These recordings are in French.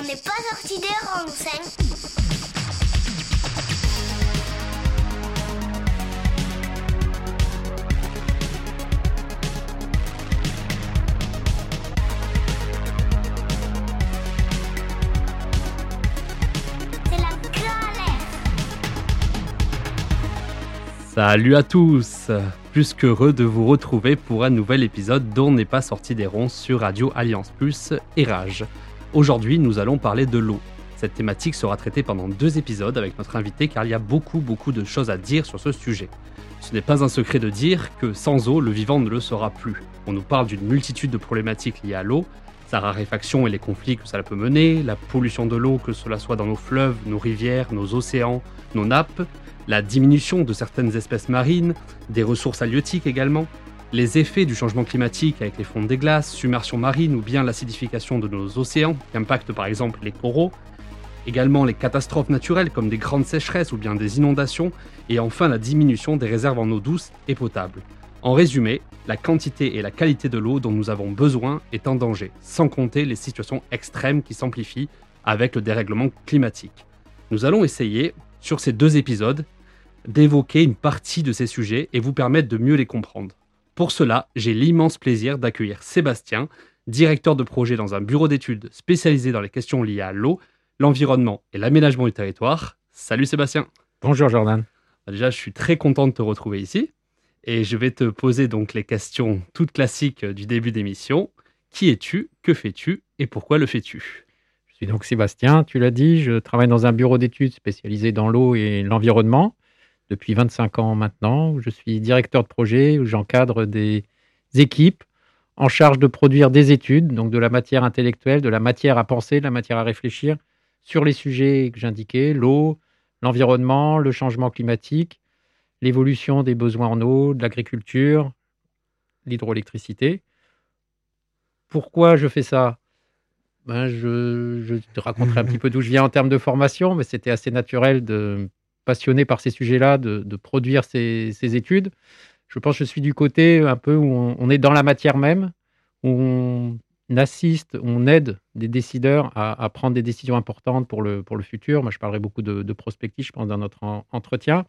On n'est pas sorti des rangs, Salut à tous. Plus qu'heureux de vous retrouver pour un nouvel épisode dont n'est pas sorti des ronds sur Radio Alliance Plus et Rage. Aujourd'hui, nous allons parler de l'eau. Cette thématique sera traitée pendant deux épisodes avec notre invité car il y a beaucoup beaucoup de choses à dire sur ce sujet. Ce n'est pas un secret de dire que sans eau, le vivant ne le sera plus. On nous parle d'une multitude de problématiques liées à l'eau, sa raréfaction et les conflits que cela peut mener, la pollution de l'eau, que cela soit dans nos fleuves, nos rivières, nos océans, nos nappes, la diminution de certaines espèces marines, des ressources halieutiques également, les effets du changement climatique avec les fonds des glaces, submersion marine ou bien l'acidification de nos océans, qui impactent par exemple les coraux, également les catastrophes naturelles comme des grandes sécheresses ou bien des inondations, et enfin la diminution des réserves en eau douce et potable. En résumé, la quantité et la qualité de l'eau dont nous avons besoin est en danger, sans compter les situations extrêmes qui s'amplifient avec le dérèglement climatique. Nous allons essayer, sur ces deux épisodes, d'évoquer une partie de ces sujets et vous permettre de mieux les comprendre. Pour cela, j'ai l'immense plaisir d'accueillir Sébastien, directeur de projet dans un bureau d'études spécialisé dans les questions liées à l'eau, l'environnement et l'aménagement du territoire. Salut Sébastien. Bonjour Jordan. Bah, déjà, je suis très content de te retrouver ici et je vais te poser donc les questions toutes classiques du début d'émission. Qui es-tu? Que fais-tu? Et pourquoi le fais-tu? Je suis donc Sébastien, tu l'as dit, je travaille dans un bureau d'études spécialisé dans l'eau et l'environnement depuis 25 ans maintenant, où je suis directeur de projet, où j'encadre des équipes en charge de produire des études, donc de la matière intellectuelle, de la matière à penser, de la matière à réfléchir sur les sujets que j'indiquais, l'eau, l'environnement, le changement climatique, l'évolution des besoins en eau, de l'agriculture, l'hydroélectricité. Pourquoi je fais ça? Ben je, je, te raconterai un petit peu d'où je viens en termes de formation, mais c'était assez naturel de passionné par ces sujets-là, de, produire ces, études. Je pense que je suis du côté un peu où on, est dans la matière même, où on assiste, on aide des décideurs à, prendre des décisions importantes pour le, futur. Moi, je parlerai beaucoup de, de prospective, je pense, dans notre entretien.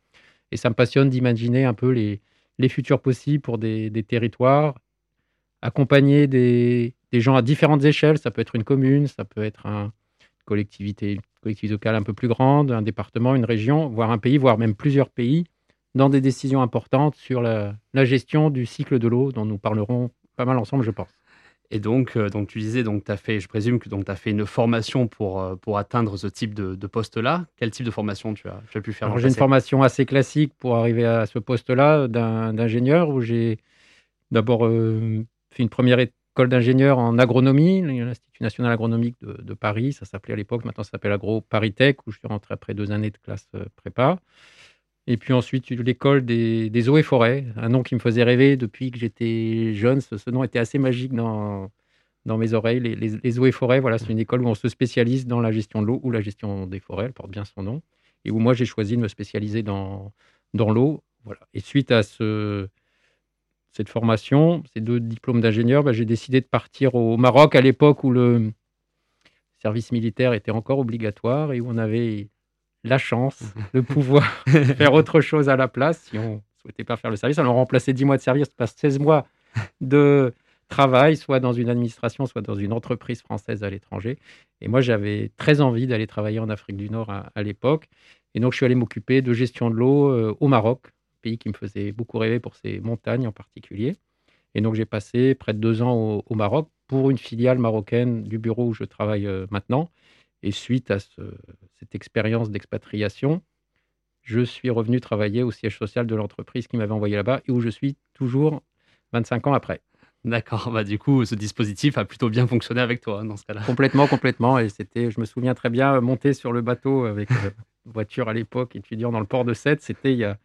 Et ça me passionne d'imaginer un peu les, futurs possibles pour des, territoires, accompagner des, gens à différentes échelles. Ça peut être une commune, ça peut être un, une collectivité locale un peu plus grande, un département, une région, voire un pays, voire même plusieurs pays, dans des décisions importantes sur la, gestion du cycle de l'eau, dont nous parlerons pas mal ensemble, je pense. Et donc, euh, donc tu disais, donc as fait, je présume que tu as fait une formation pour, euh, pour atteindre ce type de, poste-là. Quel type de formation tu as, tu as pu faire J'ai une formation assez classique pour arriver à ce poste-là d'ingénieur, où j'ai d'abord euh, fait une première école d'ingénieur en agronomie, l'Institut national agronomique de, Paris, ça s'appelait à l'époque, maintenant ça s'appelle Agro Paris Tech, où je suis rentré après deux années de classe euh, prépa. Et puis ensuite, l'école des, eaux et forêts, un nom qui me faisait rêver depuis que j'étais jeune. Ce, nom était assez magique dans, dans mes oreilles. Les, eaux et forêts, voilà, c'est une école où on se spécialise dans la gestion de l'eau ou la gestion des forêts, elle porte bien son nom. Et où moi, j'ai choisi de me spécialiser dans, dans l'eau. Voilà. Et suite à ce, cette formation, ces deux diplômes d'ingénieur, bah, j'ai décidé de partir au Maroc à l'époque où le service militaire était encore obligatoire et où on avait la chance de pouvoir faire autre chose à la place si on ne souhaitait pas faire le service. Alors, remplacer 10 mois de service par 16 mois de travail, soit dans une administration, soit dans une entreprise française à l'étranger. Et moi, j'avais très envie d'aller travailler en Afrique du Nord à, à l'époque. Et donc, je suis allé m'occuper de gestion de l'eau euh, au Maroc, pays qui me faisait beaucoup rêver pour ses montagnes en particulier. Et donc j'ai passé près de deux ans au, Maroc pour une filiale marocaine du bureau où je travaille euh, maintenant. Et suite à cette expérience d'expatriation, je suis revenu travailler au siège social de l'entreprise qui m'avait envoyé là-bas et où je suis toujours 25 ans après. D'accord, bah du coup, ce dispositif a plutôt bien fonctionné avec toi dans ce cas-là. Complètement, complètement. Et c'était, je me souviens très bien, monter sur le bateau avec euh, voiture à l'époque, étudiant dans le port de Sète, c'était il y a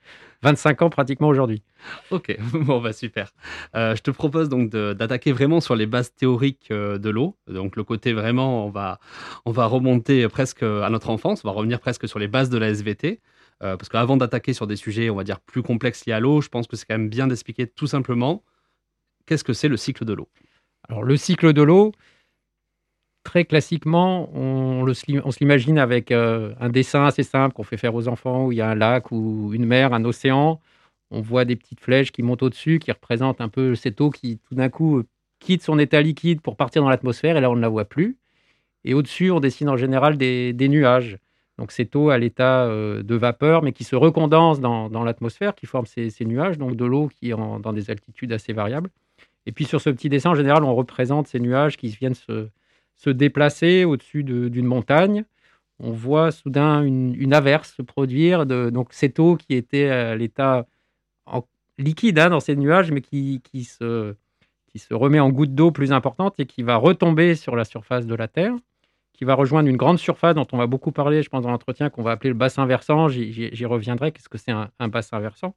25 ans pratiquement aujourd'hui. Ok, bon bah super. Euh, je te propose donc d'attaquer vraiment sur les bases théoriques euh, de l'eau. Donc le côté vraiment, on va, on va remonter presque à notre enfance, on va revenir presque sur les bases de la SVT. Euh, parce qu'avant d'attaquer sur des sujets, on va dire, plus complexes liés à l'eau, je pense que c'est quand même bien d'expliquer tout simplement qu'est-ce que c'est le cycle de l'eau. Alors le cycle de l'eau, très classiquement, on, se l'imagine avec euh, un dessin assez simple qu'on fait faire aux enfants, où il y a un lac ou une mer, un océan. On voit des petites flèches qui montent au-dessus, qui représentent un peu cette eau qui, tout d'un coup, quitte son état liquide pour partir dans l'atmosphère, et là, on ne la voit plus. Et au-dessus, on dessine en général des, nuages. Donc, cette eau à l'état euh, de vapeur, mais qui se recondense dans, l'atmosphère, qui forme ces, nuages, donc de l'eau qui est dans des altitudes assez variables. Et puis, sur ce petit dessin, en général, on représente ces nuages qui viennent se, se déplacer au-dessus d'une montagne. On voit soudain une, averse se produire. De, donc cette eau qui était à l'état liquide hein, dans ces nuages, mais qui, qui, se, qui se remet en goutte d'eau plus importante et qui va retomber sur la surface de la Terre, qui va rejoindre une grande surface dont on va beaucoup parler, je pense, dans l'entretien, qu'on va appeler le bassin versant. J'y reviendrai. Qu'est-ce que c'est un bassin versant?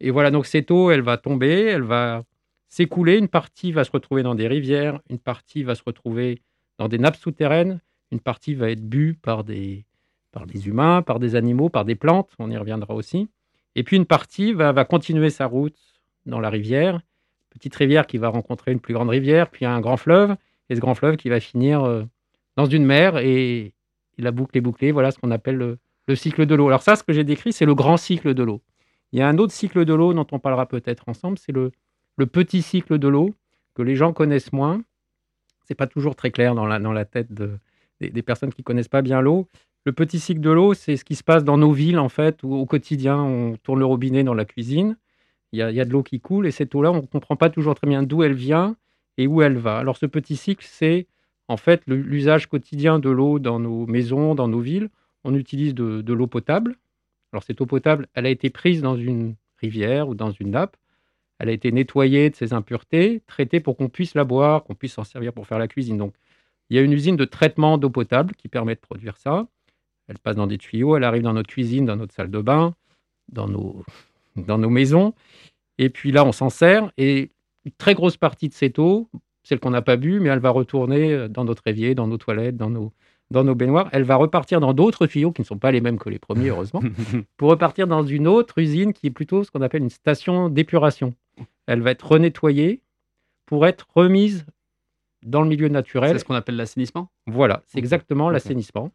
Et voilà, donc cette eau, elle va tomber, elle va s'écouler. Une partie va se retrouver dans des rivières, une partie va se retrouver dans des nappes souterraines. Une partie va être bue par des, par des humains, par des animaux, par des plantes, on y reviendra aussi. Et puis une partie va, va continuer sa route dans la rivière, petite rivière qui va rencontrer une plus grande rivière, puis un grand fleuve, et ce grand fleuve qui va finir euh, dans une mer, et, la boucle est bouclée, voilà ce qu'on appelle le, le, cycle de l'eau. Alors ça, ce que j'ai décrit, c'est le grand cycle de l'eau. Il y a un autre cycle de l'eau dont on parlera peut-être ensemble, c'est le, le petit cycle de l'eau, que les gens connaissent moins, c'est pas toujours très clair dans la, dans la tête des, personnes qui connaissent pas bien l'eau. Le petit cycle de l'eau, c'est ce qui se passe dans nos villes, en fait, où au quotidien, on tourne le robinet dans la cuisine. Il y a, de l'eau qui coule et cette eau-là, on ne comprend pas toujours très bien d'où elle vient et où elle va. Alors, ce petit cycle, c'est en fait l'usage quotidien de l'eau dans nos maisons, dans nos villes. On utilise de, de l'eau potable. Alors, cette eau potable, elle a été prise dans une rivière ou dans une nappe. Elle a été nettoyée de ses impuretés, traitée pour qu'on puisse la boire, qu'on puisse s'en servir pour faire la cuisine. Donc, il y a une usine de traitement d'eau potable qui permet de produire ça. Elle passe dans des tuyaux, elle arrive dans notre cuisine, dans notre salle de bain, dans nos, dans nos maisons. Et puis là, on s'en sert. Et une très grosse partie de cette eau, celle qu'on n'a pas bu, mais elle va retourner dans notre évier, dans nos toilettes, dans nos, dans nos baignoires. Elle va repartir dans d'autres tuyaux qui ne sont pas les mêmes que les premiers, heureusement, pour repartir dans une autre usine qui est plutôt ce qu'on appelle une station d'épuration. Elle va être renettoyée pour être remise dans le milieu naturel. C'est ce qu'on appelle l'assainissement? Voilà, c'est exactement l'assainissement.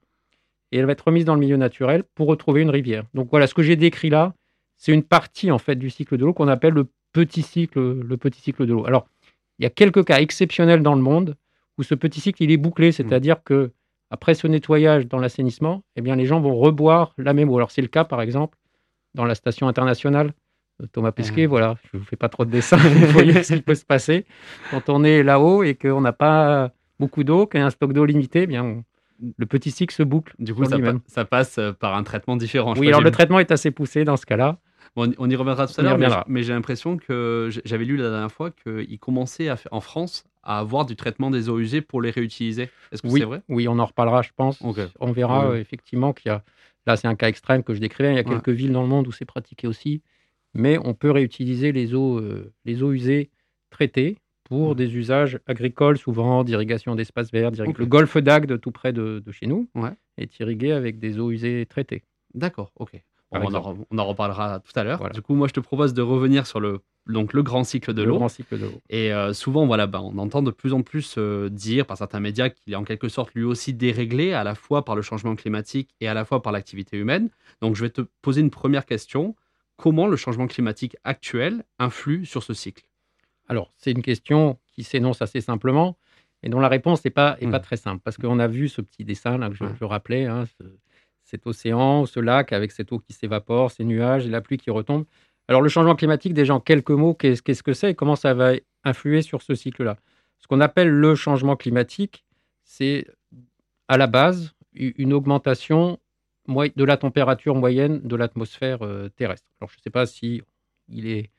Et elle va être remise dans le milieu naturel pour retrouver une rivière. Donc voilà, ce que j'ai décrit là, c'est une partie en fait du cycle de l'eau qu'on appelle le petit cycle, le petit cycle de l'eau. Alors, il y a quelques cas exceptionnels dans le monde où ce petit cycle il est bouclé, mmh. c'est-à-dire que après ce nettoyage dans l'assainissement, eh bien les gens vont reboire la même eau. Alors c'est le cas par exemple dans la station internationale Thomas Pesquet, voilà, je ne vous fais pas trop de dessins, vous voyez ce qui peut se passer quand on est là-haut et qu'on n'a pas beaucoup d'eau, qu'il y a un stock d'eau limité, eh bien le petit cycle se boucle. Du coup, ça, passe euh, par un traitement différent. Oui, alors le traitement est assez poussé dans ce cas-là. on y reviendra tout à l'heure, mais, j'ai l'impression que j'avais lu la dernière fois qu'il commençait à en France à avoir du traitement des eaux usées pour les réutiliser. Est-ce que oui, c'est vrai? Oui, on en reparlera, je pense. On verra euh, effectivement qu'il y a. Là, c'est un cas extrême que je décrivais. Il y a quelques villes dans le monde où c'est pratiqué aussi mais on peut réutiliser les eaux, euh, les eaux usées traitées pour mmh. des usages agricoles, souvent d'irrigation d'espaces verts. Le golfe d'Agde, tout près de, chez nous, est irrigué avec des eaux usées traitées. D'accord, ok. on, en, reparlera tout à l'heure. Du coup, moi, je te propose de revenir sur le, donc, le grand cycle de l'eau. Et euh, souvent, voilà, bah, on entend de plus en plus euh, dire par certains médias qu'il est en quelque sorte lui aussi déréglé, à la fois par le changement climatique et à la fois par l'activité humaine. Donc, je vais te poser une première question comment le changement climatique actuel influe sur ce cycle Alors, c'est une question qui s'énonce assez simplement, et dont la réponse n'est pas, pas hmm. très simple, parce qu'on a vu ce petit dessin là que je, rappelais, hein, cet océan, ce lac avec cette eau qui s'évapore, ces nuages et la pluie qui retombe. Alors, le changement climatique, déjà en quelques mots, qu'est-ce que c'est et comment ça va influer sur ce cycle-là? Ce qu'on appelle le changement climatique, c'est à la base une augmentation de la température moyenne de l'atmosphère euh, terrestre. Alors, je ne sais pas si il est,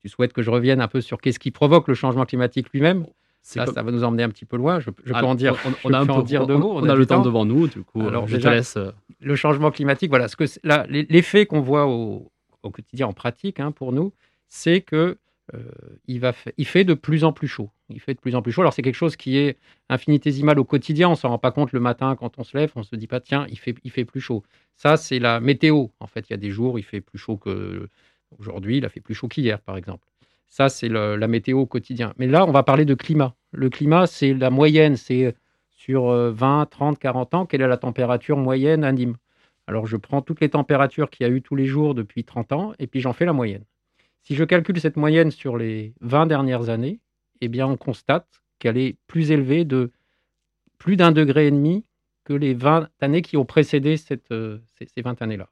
tu souhaites que je revienne un peu sur qu'est-ce qui provoque le changement climatique lui-même. Ça, ça va nous emmener un petit peu loin. Je, peux en dire, on, a un peu, dire deux mots. On, a, le temps, devant nous, du coup. Alors, je te laisse. Euh. Le changement climatique, voilà. Ce que l'effet qu'on voit au, quotidien en pratique hein, pour nous, c'est que euh, il, va il fait de plus en plus chaud. Il fait de plus en plus chaud. Alors c'est quelque chose qui est infinitésimal au quotidien. On s'en rend pas compte le matin quand on se lève. On se dit pas tiens, il fait, plus chaud. Ça c'est la météo. En fait, il y a des jours il fait plus chaud que aujourd'hui. Il a fait plus chaud qu'hier, par exemple. Ça c'est la météo au quotidien. Mais là, on va parler de climat. Le climat, c'est la moyenne. C'est sur 20, 30, 40 ans, quelle est la température moyenne à Nîmes Alors je prends toutes les températures qu'il y a eu tous les jours depuis 30 ans et puis j'en fais la moyenne. Si je calcule cette moyenne sur les 20 dernières années, eh bien on constate qu'elle est plus élevée de plus d'un degré et demi que les 20 années qui ont précédé euh, ces, ces 20 années-là.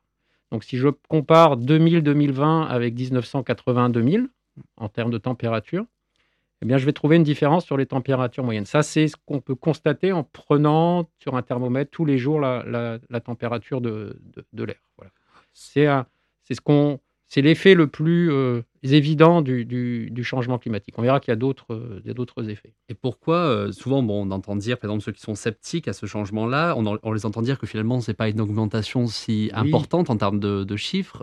Donc si je compare 2000-2020 avec 1980-2000 en termes de température, eh bien, je vais trouver une différence sur les températures moyennes. Ça, c'est ce qu'on peut constater en prenant sur un thermomètre tous les jours la, température de, l'air. C'est ce qu'on, c'est l'effet le plus euh, évident du, du- du changement climatique. On verra qu'il y a d'autres, euh, effets. Et pourquoi, euh, souvent, bon, on entend dire, par exemple, ceux qui sont sceptiques à ce changement-là, on, les entend dire que finalement, c'est pas une augmentation si Oui. importante en termes de, de chiffres,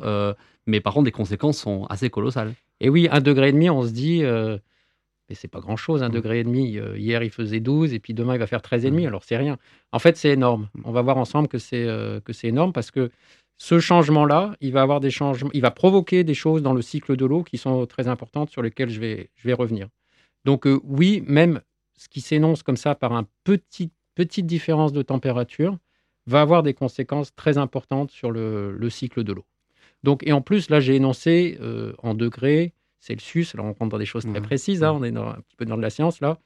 mais par contre, les conséquences sont assez colossales. Et oui, un degré et demi, on se dit, mais c'est pas grand-chose, un Mm. degré et demi. Hier, il faisait 12 et puis demain, il va faire 13 et demi. Mm. Alors, c'est rien. En fait, c'est énorme. On va voir ensemble que c'est que c'est énorme parce que ce changement-là, il va avoir des changements, il va provoquer des choses dans le cycle de l'eau qui sont très importantes sur lesquelles je vais, je vais revenir. Donc, euh, oui, même ce qui s'énonce comme ça par une petit, petite différence de température va avoir des conséquences très importantes sur le, le cycle de l'eau. Donc, et en plus, là, j'ai énoncé euh, en degrés Celsius, là, on rentre dans des choses très précises, hein, on est dans- un petit peu dans de la science, là.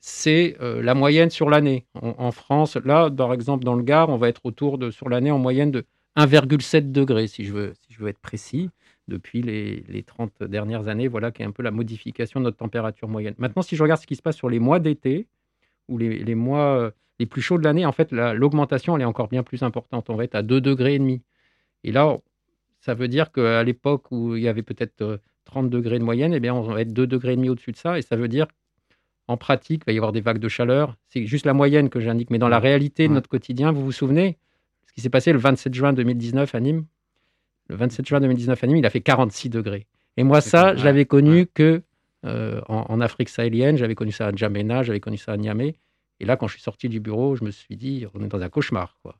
C'est euh, la moyenne sur l'année. En, en France, là, par exemple, dans le Gard, on va être autour de, sur l'année, en moyenne de 1,7 degrés, si je, veux, si je veux être précis, depuis les, les 30 dernières années. Voilà qui est un peu la modification de notre température moyenne. Maintenant, si je regarde ce qui se passe sur les mois d'été, ou les, les mois euh, les plus chauds de l'année, en fait, la- l'augmentation, elle est encore bien plus importante. On va être à 2 degrés et demi. Et là, ça veut dire qu'à l'époque où il y avait peut-être euh, 30 degrés de moyenne, eh bien, on va être 2 degrés et demi au-dessus de ça. Et ça veut dire, en pratique, il va y avoir des vagues de chaleur. C'est juste la moyenne que j'indique. Mais dans la réalité de notre quotidien, vous vous souvenez ce qui s'est passé le 27 juin 2019 à Nîmes Le 27 juin 2019 à Nîmes, il a fait 46 degrés. Et moi, ça, je l'avais connu ouais. que euh, en, en Afrique sahélienne. J'avais connu ça à N'Djamena, j'avais connu ça à Niamey. Et là, quand je suis sorti du bureau, je me suis dit, on est dans un cauchemar. Quoi.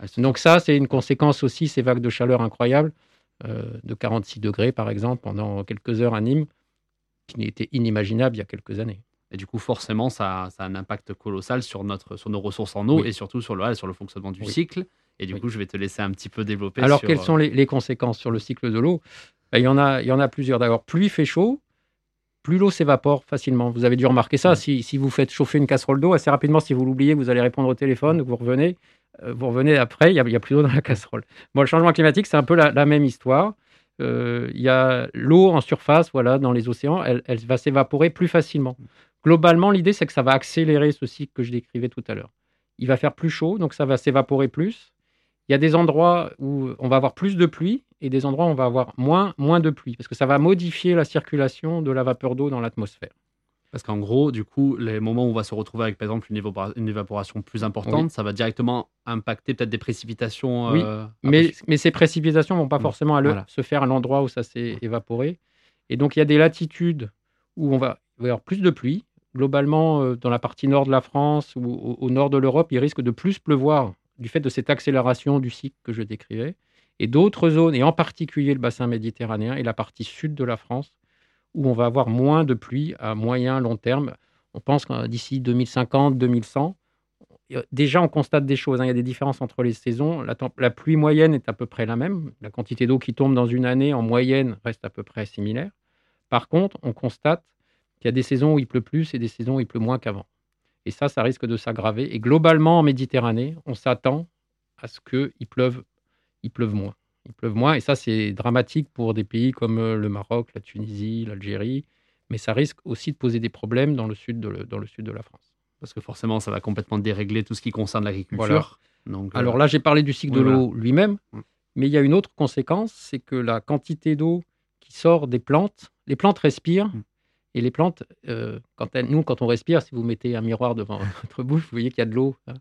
Ah, c'est- Donc ça, c'est une conséquence aussi, ces vagues de chaleur incroyables, euh, de 46 degrés par exemple, pendant quelques heures à Nîmes, qui n'était inimaginable il y a quelques années. Et du coup, forcément, ça, ça a un impact colossal sur, notre, sur nos ressources en eau Oui. et surtout sur le, sur le fonctionnement du Oui. cycle. Et du Oui. coup, je vais te laisser un petit peu développer. Alors, sur, quelles euh, sont les, les conséquences sur le cycle de l'eau? Ben, il, y en a, il y en a plusieurs. D'abord, plus il fait chaud, plus l'eau s'évapore facilement. Vous avez dû remarquer ça. Ouais. Si, si vous faites chauffer une casserole d'eau, assez rapidement, si vous l'oubliez, vous allez répondre au téléphone, vous revenez, euh, vous revenez après, il n'y a, il y a plus d'eau dans la casserole. Bon, le changement climatique, c'est un peu la, la même histoire. Euh, Il y a l'eau en surface, voilà, dans les océans, elle, elle va s'évaporer plus facilement. Globalement, l'idée, c'est que ça va accélérer ce cycle que je décrivais tout à l'heure. Il va faire plus chaud, donc ça va s'évaporer plus. Il y a des endroits où on va avoir plus de pluie et des endroits où on va avoir moins, moins de pluie, parce que ça va modifier la circulation de la vapeur d'eau dans l'atmosphère. Parce qu'en gros, du coup, les moments où on va se retrouver avec, par exemple, une, évapora- une évaporation plus importante, Oui. ça va directement impacter peut-être des précipitations. Oui, euh, Mais, ces précipitations ne vont pas Mm, forcément à le- voilà. se faire à l'endroit où ça s'est évaporé. Et donc, il y a des latitudes où on va, il va y avoir plus de pluie. Globalement, euh, dans la partie nord de la France ou au, nord de l'Europe, il risque de plus pleuvoir du fait de cette accélération du cycle que je décrivais. Et d'autres zones, et en particulier le bassin méditerranéen et la partie sud de la France, où on va avoir moins de pluie à moyen, long terme. On pense que d'ici 2050, 2100, euh, déjà on constate des choses. hein. Il y a des différences entre les saisons. La pluie moyenne est à peu près la même. La quantité d'eau qui tombe dans une année en moyenne reste à peu près similaire. Par contre, on constate qu'il y a des saisons où il pleut plus et des saisons où il pleut moins qu'avant. Et ça, ça risque de s'aggraver. Et globalement, en Méditerranée, on s'attend à ce qu'il pleuve, il pleuve moins. Il pleuve moins. Et ça, c'est dramatique pour des pays comme euh, le Maroc, la Tunisie, l'Algérie. Mais ça risque aussi de poser des problèmes dans le sud de, le- dans le sud de la France. Parce que forcément, ça va complètement dérégler tout ce qui concerne l'agriculture. Voilà. Donc, euh, Alors là, j'ai parlé du cycle de l'eau lui-même, mais il y a une autre conséquence, c'est que la quantité d'eau qui sort des plantes, les plantes respirent, Mm. Et les plantes, euh, quand nous, quand on respire, si vous mettez un miroir devant votre bouche, vous voyez qu'il y a de l'eau. hein.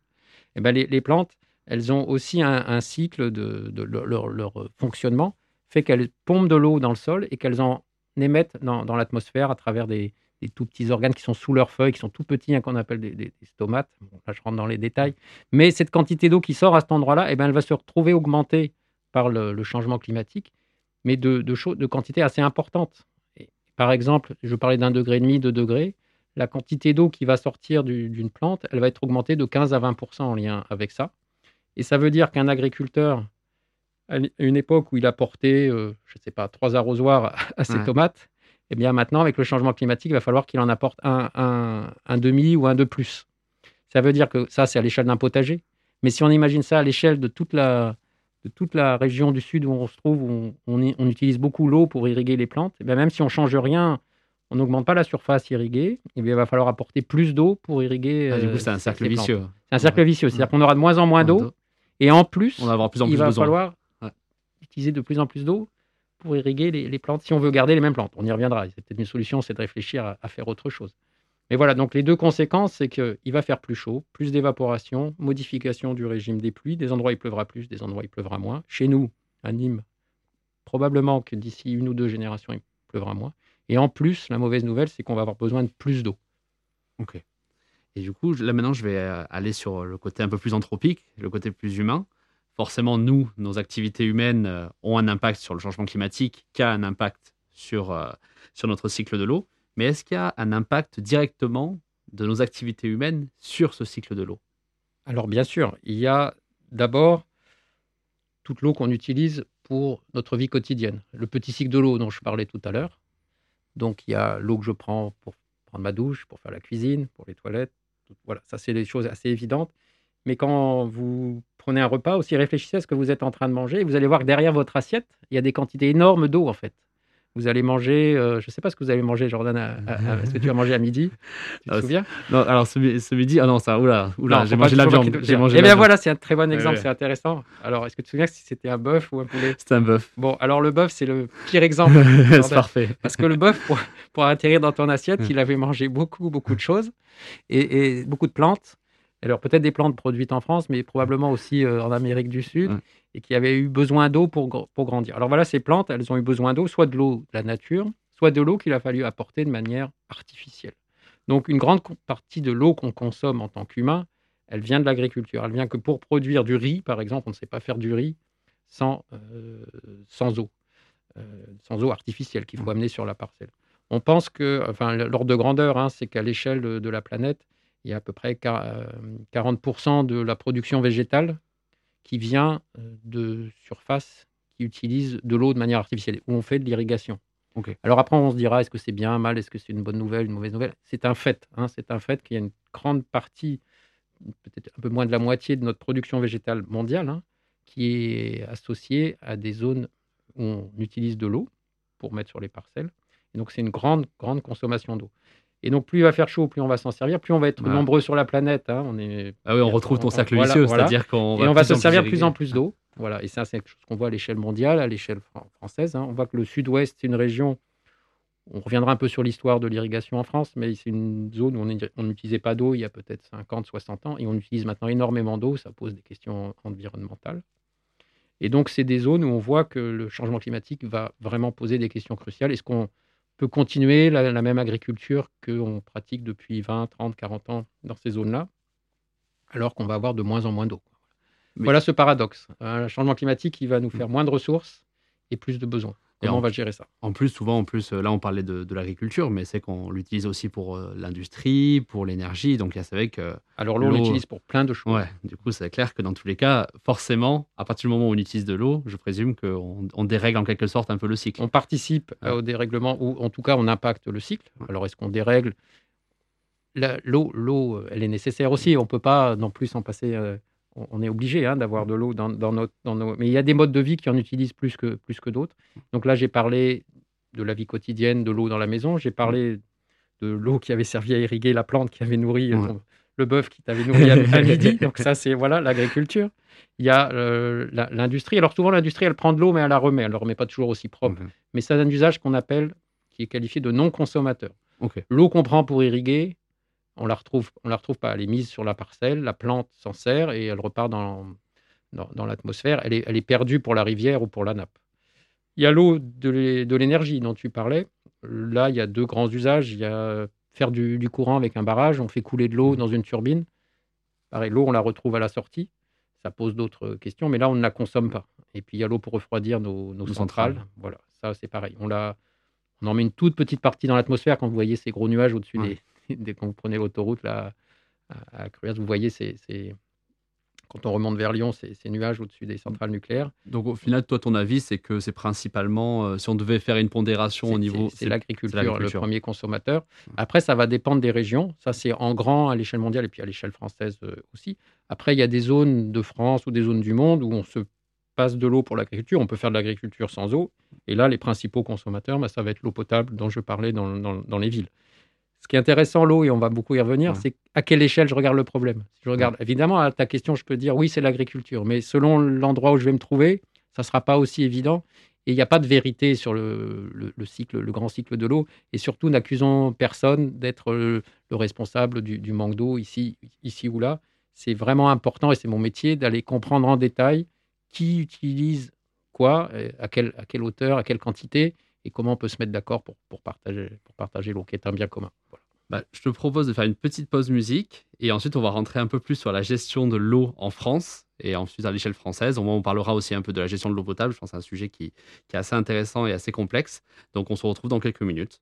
Eh ben, les, plantes, elles ont aussi un, cycle de, leur, fonctionnement, fait qu'elles pompent de l'eau dans le sol et qu'elles en émettent dans, l'atmosphère à travers des, tout petits organes qui sont sous leurs feuilles, qui sont tout petits, hein, qu'on appelle des, stomates. Là, je rentre dans les détails. Mais cette quantité d'eau qui sort à cet endroit-là, eh ben, elle va se retrouver augmentée par le, changement climatique, mais de, de, de quantité assez importante. Par exemple, je parlais d'un degré et demi, deux degrés. la quantité d'eau qui va sortir d'une plante, elle va être augmentée de 15 à 20% en lien avec ça. Et ça veut dire qu'un agriculteur, à une époque où il apportait, euh, je ne sais pas, trois arrosoirs à ses tomates, eh bien maintenant, avec le changement climatique, il va falloir qu'il en apporte un, un, demi ou un de plus. Ça veut dire que ça, c'est à l'échelle d'un potager. Mais si on imagine ça à l'échelle de toute la, de toute la région du sud où on se trouve, où on, on, utilise beaucoup l'eau pour irriguer les plantes, eh bien même si on change rien, on n'augmente pas la surface irriguée, eh il va falloir apporter plus d'eau pour irriguer. Ah, du coup, c'est un euh, cercle vicieux. C'est un cercle vicieux. C'est-à-dire qu'on aura de moins en moins d'eau. Et en plus, on va plus en il va falloir utiliser de plus en plus d'eau pour irriguer les, plantes si on veut garder les mêmes plantes. On y reviendra. C'est peut-être une solution, c'est de réfléchir à, faire autre chose. Mais voilà, donc les deux conséquences, c'est qu'il va faire plus chaud, plus d'évaporation, modification du régime des pluies. Des endroits, il pleuvra plus, des endroits, il pleuvra moins. Chez nous, à Nîmes, probablement que d'ici une ou deux générations, il pleuvra moins. Et en plus, la mauvaise nouvelle, c'est qu'on va avoir besoin de plus d'eau. Ok. Et du coup, là maintenant, je vais euh, aller sur le côté un peu plus anthropique, le côté plus humain forcément, nous, nos activités humaines euh, ont un impact sur le changement climatique, qui a un impact sur, euh, sur notre cycle de l'eau. Mais est-ce qu'il y a un impact directement de nos activités humaines sur ce cycle de l'eau? Alors bien sûr, il y a d'abord toute l'eau qu'on utilise pour notre vie quotidienne. Le petit cycle de l'eau dont je parlais tout à l'heure. Donc il y a l'eau que je prends pour prendre ma douche, pour faire la cuisine, pour les toilettes. Voilà, ça c'est des choses assez évidentes. Mais quand vous prenez un repas, aussi réfléchissez à ce que vous êtes en train de manger. Vous allez voir que derrière votre assiette, il y a des quantités énormes d'eau, en fait. Vous allez manger, euh, je ne sais pas ce que vous allez manger, Jordan. Est-ce que tu as mangé à midi? Tu te ah, souviens? Non, alors ce, midi, ah non, ça, oula, oula j'ai mangé la viande. J'ai mangé. Eh bien voilà, c'est un très bon exemple, c'est intéressant. Alors, est-ce que tu te souviens si c'était un bœuf ou un poulet? C'était un bœuf. Bon, alors le bœuf, c'est le pire exemple. c'est parfait. Parce que le bœuf, pour, pour atterrir dans ton assiette, il avait mangé beaucoup, beaucoup de choses et, et beaucoup de plantes. Alors peut-être des plantes produites en France, mais probablement aussi euh, en Amérique du Sud, et qui avaient eu besoin d'eau pour, pour grandir. Alors voilà, ces plantes, elles ont eu besoin d'eau, soit de l'eau de la nature, soit de l'eau qu'il a fallu apporter de manière artificielle. Donc une grande partie de l'eau qu'on consomme en tant qu'humain, elle vient de l'agriculture. Elle vient que pour produire du riz, par exemple, on ne sait pas faire du riz sans, euh, sans eau, euh, sans eau artificielle qu'il faut amener sur la parcelle. On pense que, enfin, l'ordre de grandeur, hein, c'est qu'à l'échelle de, la planète, il y a à peu près 40% de la production végétale qui vient euh, de surfaces qui utilisent de l'eau de manière artificielle, où on fait de l'irrigation. Alors après, on se dira, est-ce que c'est bien, mal, est-ce que c'est une bonne nouvelle, une mauvaise nouvelle? C'est un fait. Hein, c'est un fait qu'il y a une grande partie, peut-être un peu moins de la moitié de notre production végétale mondiale, hein, qui est associée à des zones où on utilise de l'eau pour mettre sur les parcelles. Et donc c'est une grande, grande consommation d'eau. Et donc, plus il va faire chaud, plus on va s'en servir, plus on va être nombreux sur la planète. Hein. On est... Ah oui, on retrouve ton cercle vicieux, c'est-à-dire qu'on va. Et on va se servir de plus en plus d'eau. Voilà. Et ça, c'est quelque chose qu'on voit à l'échelle mondiale, à l'échelle française. Hein. On voit que le sud-ouest, c'est une région. On reviendra un peu sur l'histoire de l'irrigation en France, mais c'est une zone où on n'utilisait pas d'eau il y a peut-être 50, 60 ans, et on utilise maintenant énormément d'eau. Ça pose des questions environnementales. Et donc, c'est des zones où on voit que le changement climatique va vraiment poser des questions cruciales. Est-ce qu'on peut continuer la, même agriculture qu'on pratique depuis 20, 30, 40 ans dans ces zones-là, alors qu'on va avoir de moins en moins d'eau. Voilà ce paradoxe. Un changement climatique, il va nous faire moins de ressources et plus de besoins. Comment on va gérer ça? En plus, souvent, en plus, là, on parlait de, l'agriculture, mais c'est qu'on l'utilise aussi pour euh, l'industrie, pour l'énergie. Donc, c'est vrai que. Alors, l'eau, on l'utilise pour plein de choses. Ouais, du coup, c'est clair que dans tous les cas, forcément, à partir du moment où on utilise de l'eau, je présume qu'on on dérègle en quelque sorte un peu le cycle. On participe au dérèglement, ou en tout cas, on impacte le cycle. Alors, est-ce qu'on dérègle? L'eau, l'eau, elle est nécessaire aussi. On ne peut pas non plus s'en passer. Euh, on est obligé hein, d'avoir de l'eau dans, notre, dans nos... Mais il y a des modes de vie qui en utilisent plus que, plus que d'autres. Donc là, j'ai parlé de la vie quotidienne, de l'eau dans la maison. J'ai parlé de l'eau qui avait servi à irriguer la plante qui avait nourri euh, le bœuf qui t'avait nourri à, midi. Donc ça, c'est voilà l'agriculture. Il y a euh, l'industrie. Alors souvent, l'industrie, elle prend de l'eau, mais elle la remet. Elle ne la remet pas toujours aussi propre. Mais c'est un usage qu'on appelle, qui est qualifié de non consommateur. L'eau qu'on prend pour irriguer, on la retrouve, on la retrouve pas. Elle est mise sur la parcelle, la plante s'en sert et elle repart dans, dans, l'atmosphère. Elle est, elle est perdue pour la rivière ou pour la nappe. Il y a l'eau de l'énergie dont tu parlais. Là, il y a deux grands usages. Il y a faire du, courant avec un barrage. On fait couler de l'eau dans une turbine. Pareil, l'eau, on la retrouve à la sortie. Ça pose d'autres questions, mais là, on ne la consomme pas. Et puis, il y a l'eau pour refroidir nos, centrales. Voilà, ça, c'est pareil. On, la, on en met une toute petite partie dans l'atmosphère quand vous voyez ces gros nuages au-dessus des, dès que vous prenez l'autoroute là, à, à Cruers, vous voyez ces, ces- quand on remonte vers Lyon, ces, ces nuages au-dessus des centrales nucléaires. Donc au final, toi, ton avis, c'est que c'est principalement, euh, si on devait faire une pondération au niveau... C'est l'agriculture, le premier consommateur. Après, ça va dépendre des régions. Ça, c'est en grand à l'échelle mondiale et puis à l'échelle française euh, aussi. Après, il y a des zones de France ou des zones du monde où on se passe de l'eau pour l'agriculture. On peut faire de l'agriculture sans eau. Et là, les principaux consommateurs, bah, ça va être l'eau potable dont je parlais dans, dans- dans les villes. Ce qui est intéressant, l'eau, et on va beaucoup y revenir, Ouais. c'est à quelle échelle je regarde le problème. Si je regarde, évidemment, à ta question, je peux dire oui, c'est l'agriculture, mais selon l'endroit où je vais me trouver, ça ne sera pas aussi évident. Et il n'y a pas de vérité sur le, le- le cycle, le grand cycle de l'eau. Et surtout, n'accusons personne d'être le, le responsable du, du manque d'eau ici, ici ou là. C'est vraiment important, et c'est mon métier, d'aller comprendre en détail qui utilise quoi, euh, à quelle, à quelle hauteur, à quelle quantité, et comment on peut se mettre d'accord pour, pour partager, pour partager l'eau, qui est un bien commun. Bah, je te propose de faire une petite pause musique et ensuite on va rentrer un peu plus sur la gestion de l'eau en France et ensuite à l'échelle française. Au moins, on parlera aussi un peu de la gestion de l'eau potable. Je pense que c'est un sujet qui est assez intéressant et assez complexe. Donc on se retrouve dans quelques minutes.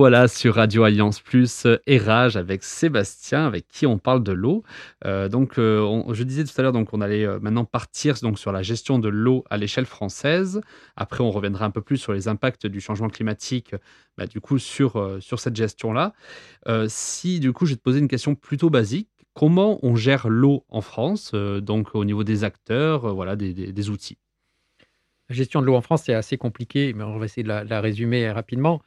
Revoilà sur Radio Alliance Plus euh, et Rage avec Sébastien, avec qui on parle de l'eau. Euh, donc, euh, je disais tout à l'heure donc on allait euh, maintenant partir donc sur la gestion de l'eau à l'échelle française. Après, on reviendra un peu plus sur les impacts du changement climatique, bah, du coup sur euh, sur cette gestion-là. Euh, si du coup, je vais te poser une question plutôt basique. Comment on gère l'eau en France, euh, donc au niveau des acteurs, euh, voilà, des, des- outils? La gestion de l'eau en France, c'est assez compliqué, mais on va essayer de la résumer rapidement.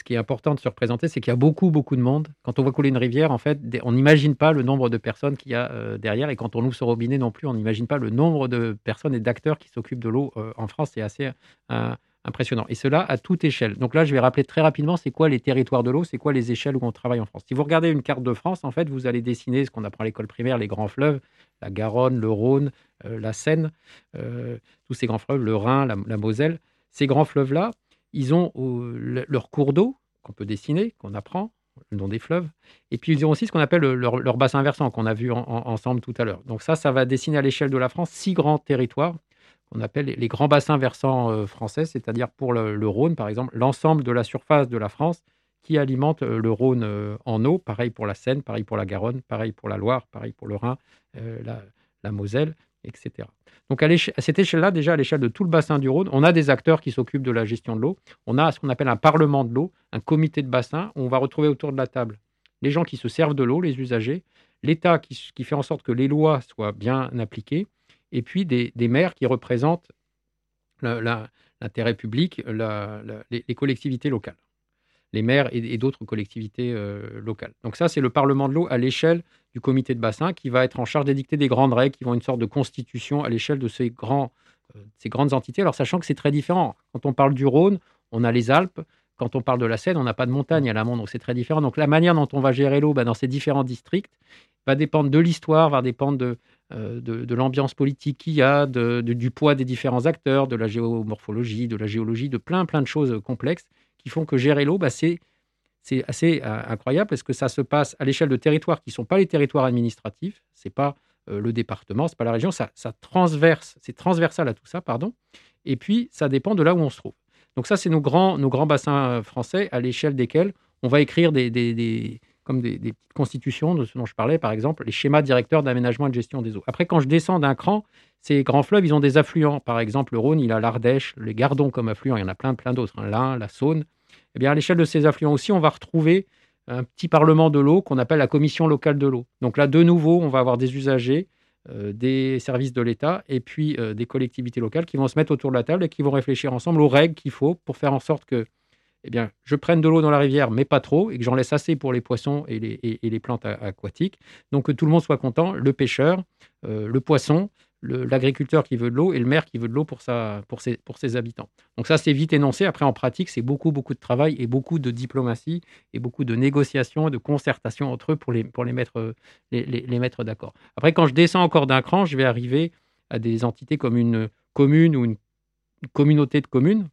Ce qui est important de se représenter, c'est qu'il y a beaucoup, beaucoup de monde. Quand on voit couler une rivière, en fait, on n'imagine pas le nombre de personnes qu'il y a euh, derrière. Et quand on ouvre ce robinet non plus, on n'imagine pas le nombre de personnes et d'acteurs qui s'occupent de l'eau euh, en France. C'est assez euh, impressionnant. Et cela à toute échelle. Donc là, je vais rappeler très rapidement, c'est quoi les territoires de l'eau, c'est quoi les échelles où on travaille en France. Si vous regardez une carte de France, en fait, vous allez dessiner ce qu'on apprend à l'école primaire, les grands fleuves, la Garonne, le Rhône, la Seine, tous ces grands fleuves, le Rhin, la, la Moselle. Ces grands fleuves-là, ils ont euh, le- leur cours d'eau qu'on peut dessiner, qu'on apprend, le nom des fleuves. Et puis ils ont aussi ce qu'on appelle le- leur, bassin versant, qu'on a vu en- en- ensemble tout à l'heure. Donc ça, ça va dessiner à l'échelle de la France six grands territoires qu'on appelle les- grands bassins versants euh, français, c'est-à-dire pour le, Rhône, par exemple, l'ensemble de la surface de la France qui alimente euh, le Rhône euh, en eau. Pareil pour la Seine, pareil pour la Garonne, pareil pour la Loire, pareil pour le Rhin, euh, la Moselle, etc. Donc à, cette échelle-là, déjà à l'échelle de tout le bassin du Rhône, on a des acteurs qui s'occupent de la gestion de l'eau. On a ce qu'on appelle un parlement de l'eau, un comité de bassin, où on va retrouver autour de la table les gens qui se servent de l'eau, les usagers, l'État qui, fait en sorte que les lois soient bien appliquées, et puis des, maires qui représentent l'intérêt public, les collectivités locales, les maires et, d'autres collectivités euh, locales. Donc ça, c'est le Parlement de l'eau à l'échelle du comité de bassin qui va être en charge d'édicter des grandes règles qui vont une sorte de constitution à l'échelle de ces, euh, grandes entités. Alors sachant que c'est très différent. Quand on parle du Rhône, on a les Alpes. Quand on parle de la Seine, on n'a pas de montagne à l'amont, donc c'est très différent. Donc la manière dont on va gérer l'eau bah, dans ces différents districts va dépendre de l'histoire, va dépendre de, euh, de, de l'ambiance politique qu'il y a, de- du poids des différents acteurs, de la géomorphologie, de la géologie, de plein plein de choses complexes qui font que gérer l'eau, bah, c'est assez euh, incroyable parce que ça se passe à l'échelle de territoires qui ne sont pas les territoires administratifs, c'est pas euh, le département, c'est pas la région, ça, ça transverse, c'est transversal à tout ça, pardon. Et puis ça dépend de là où on se trouve. Donc ça, c'est nos grands, nos grands bassins euh, français à l'échelle desquels on va écrire des- comme des, petites constitutions de ce dont je parlais, par exemple, les schémas directeurs d'aménagement et de gestion des eaux. Après, quand je descends d'un cran, ces grands fleuves, ils ont des affluents. Par exemple, le Rhône, il a l'Ardèche, les Gardons comme affluents, il y en a plein, plein d'autres, hein, l'Ain, la Saône. Eh bien, à l'échelle de ces affluents aussi, on va retrouver un petit parlement de l'eau qu'on appelle la commission locale de l'eau. Donc là, de nouveau, on va avoir des usagers, euh, des services de l'État et puis euh, des collectivités locales qui vont se mettre autour de la table et qui vont réfléchir ensemble aux règles qu'il faut pour faire en sorte que eh bien, je prenne de l'eau dans la rivière, mais pas trop, et que j'en laisse assez pour les poissons et les, et- les plantes aquatiques. Donc que tout le monde soit content, le pêcheur, euh, le poisson, l'agriculteur qui veut de l'eau et le maire qui veut de l'eau pour, pour, ses, habitants. Donc ça, c'est vite énoncé. Après, en pratique, c'est beaucoup, beaucoup de travail et beaucoup de diplomatie et beaucoup de négociations et de concertation entre eux pour les, mettre, les- les mettre d'accord. Après, quand je descends encore d'un cran, je vais arriver à des entités comme une commune ou une communauté de communes.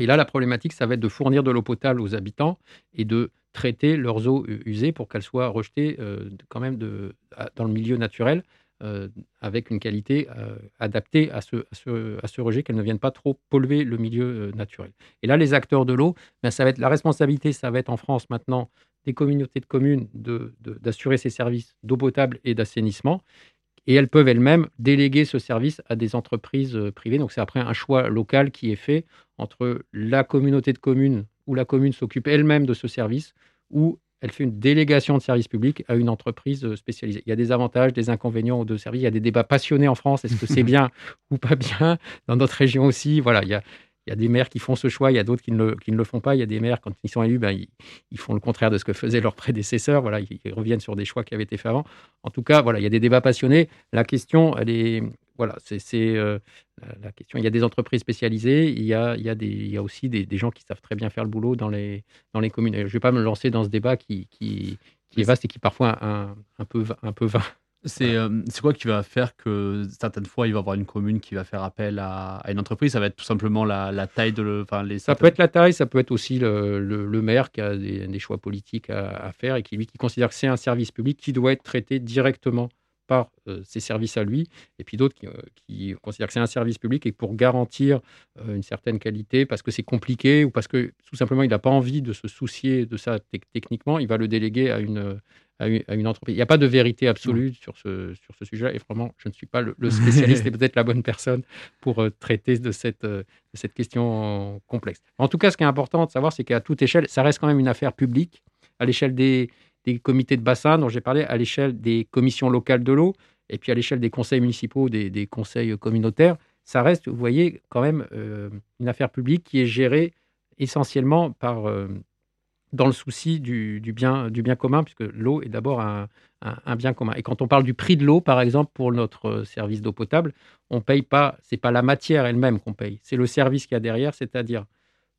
Et là, la problématique, ça va être de fournir de l'eau potable aux habitants et de traiter leurs eaux usées pour qu'elles soient rejetées euh, quand même dans le milieu naturel euh, avec une qualité euh, adaptée à ce, rejet, qu'elles ne viennent pas trop polluer le milieu naturel. Et là, les acteurs de l'eau, ben, ça la responsabilité, ça va être en France maintenant des communautés de communes d'assurer ces services d'eau potable et d'assainissement. Et elles peuvent elles-mêmes déléguer ce service à des entreprises euh, privées. Donc c'est après un choix local qui est fait entre la communauté de communes où la commune s'occupe elle-même de ce service ou elle fait une délégation de service public à une entreprise euh, spécialisée. Il y a des avantages, des inconvénients aux deux services. Il y a des débats passionnés en France. Est-ce que c'est bien ou pas bien? Dans notre région aussi, voilà, il y a, il y a des maires qui font ce choix, il y a d'autres qui, ne le- qui ne le font pas. Il y a des maires, quand ils sont élus, ben, ils, ils font le contraire de ce que faisaient leurs prédécesseurs. Voilà, ils, ils reviennent sur des choix qui avaient été faits avant. En tout cas, voilà, il y a des débats passionnés. La question, elle est, voilà, c'est euh, la, question. Il y a des entreprises spécialisées, il y a, il y a, des, il y a aussi des, des gens qui savent très bien faire le boulot dans les, dans les communes. Et je ne vais pas me lancer dans ce débat qui, qui, qui est vaste et qui parfois un, un peu, un peu vain. C'est euh, c'est quoi qui va faire que certaines fois il va y avoir une commune qui va faire appel à, à une entreprise? Ça va être tout simplement la, la taille de le. Les Ça peut être la taille, ça peut être aussi le, le- le maire qui a des, des choix politiques à, à faire et qui, lui, qui considère que c'est un service public qui doit être traité directement par euh, ses services à lui, et puis d'autres qui, euh, qui considèrent que c'est un service public et pour garantir euh, une certaine qualité, parce que c'est compliqué ou parce que tout simplement il n'a pas envie de se soucier de ça tec- techniquement, il va le déléguer à une, à une, à une entreprise. Il n'y a pas de vérité absolue sur ce, sur ce sujet-là, et vraiment, je ne suis pas le, le spécialiste et peut-être la bonne personne pour traiter de cette, de cette question complexe. En tout cas, ce qui est important de savoir, c'est qu'à toute échelle, ça reste quand même une affaire publique, à l'échelle des, comités de bassin dont j'ai parlé, à l'échelle des commissions locales de l'eau, et puis à l'échelle des conseils municipaux, des, des conseils communautaires. Ça reste, vous voyez, quand même euh, une affaire publique qui est gérée essentiellement par, euh, dans le souci du, bien, du bien commun, puisque l'eau est d'abord un, un- bien commun. Et quand on parle du prix de l'eau, par exemple, pour notre euh, service d'eau potable, on paye pas, c'est pas la matière elle-même qu'on paye, c'est le service qu'il y a derrière, c'est-à-dire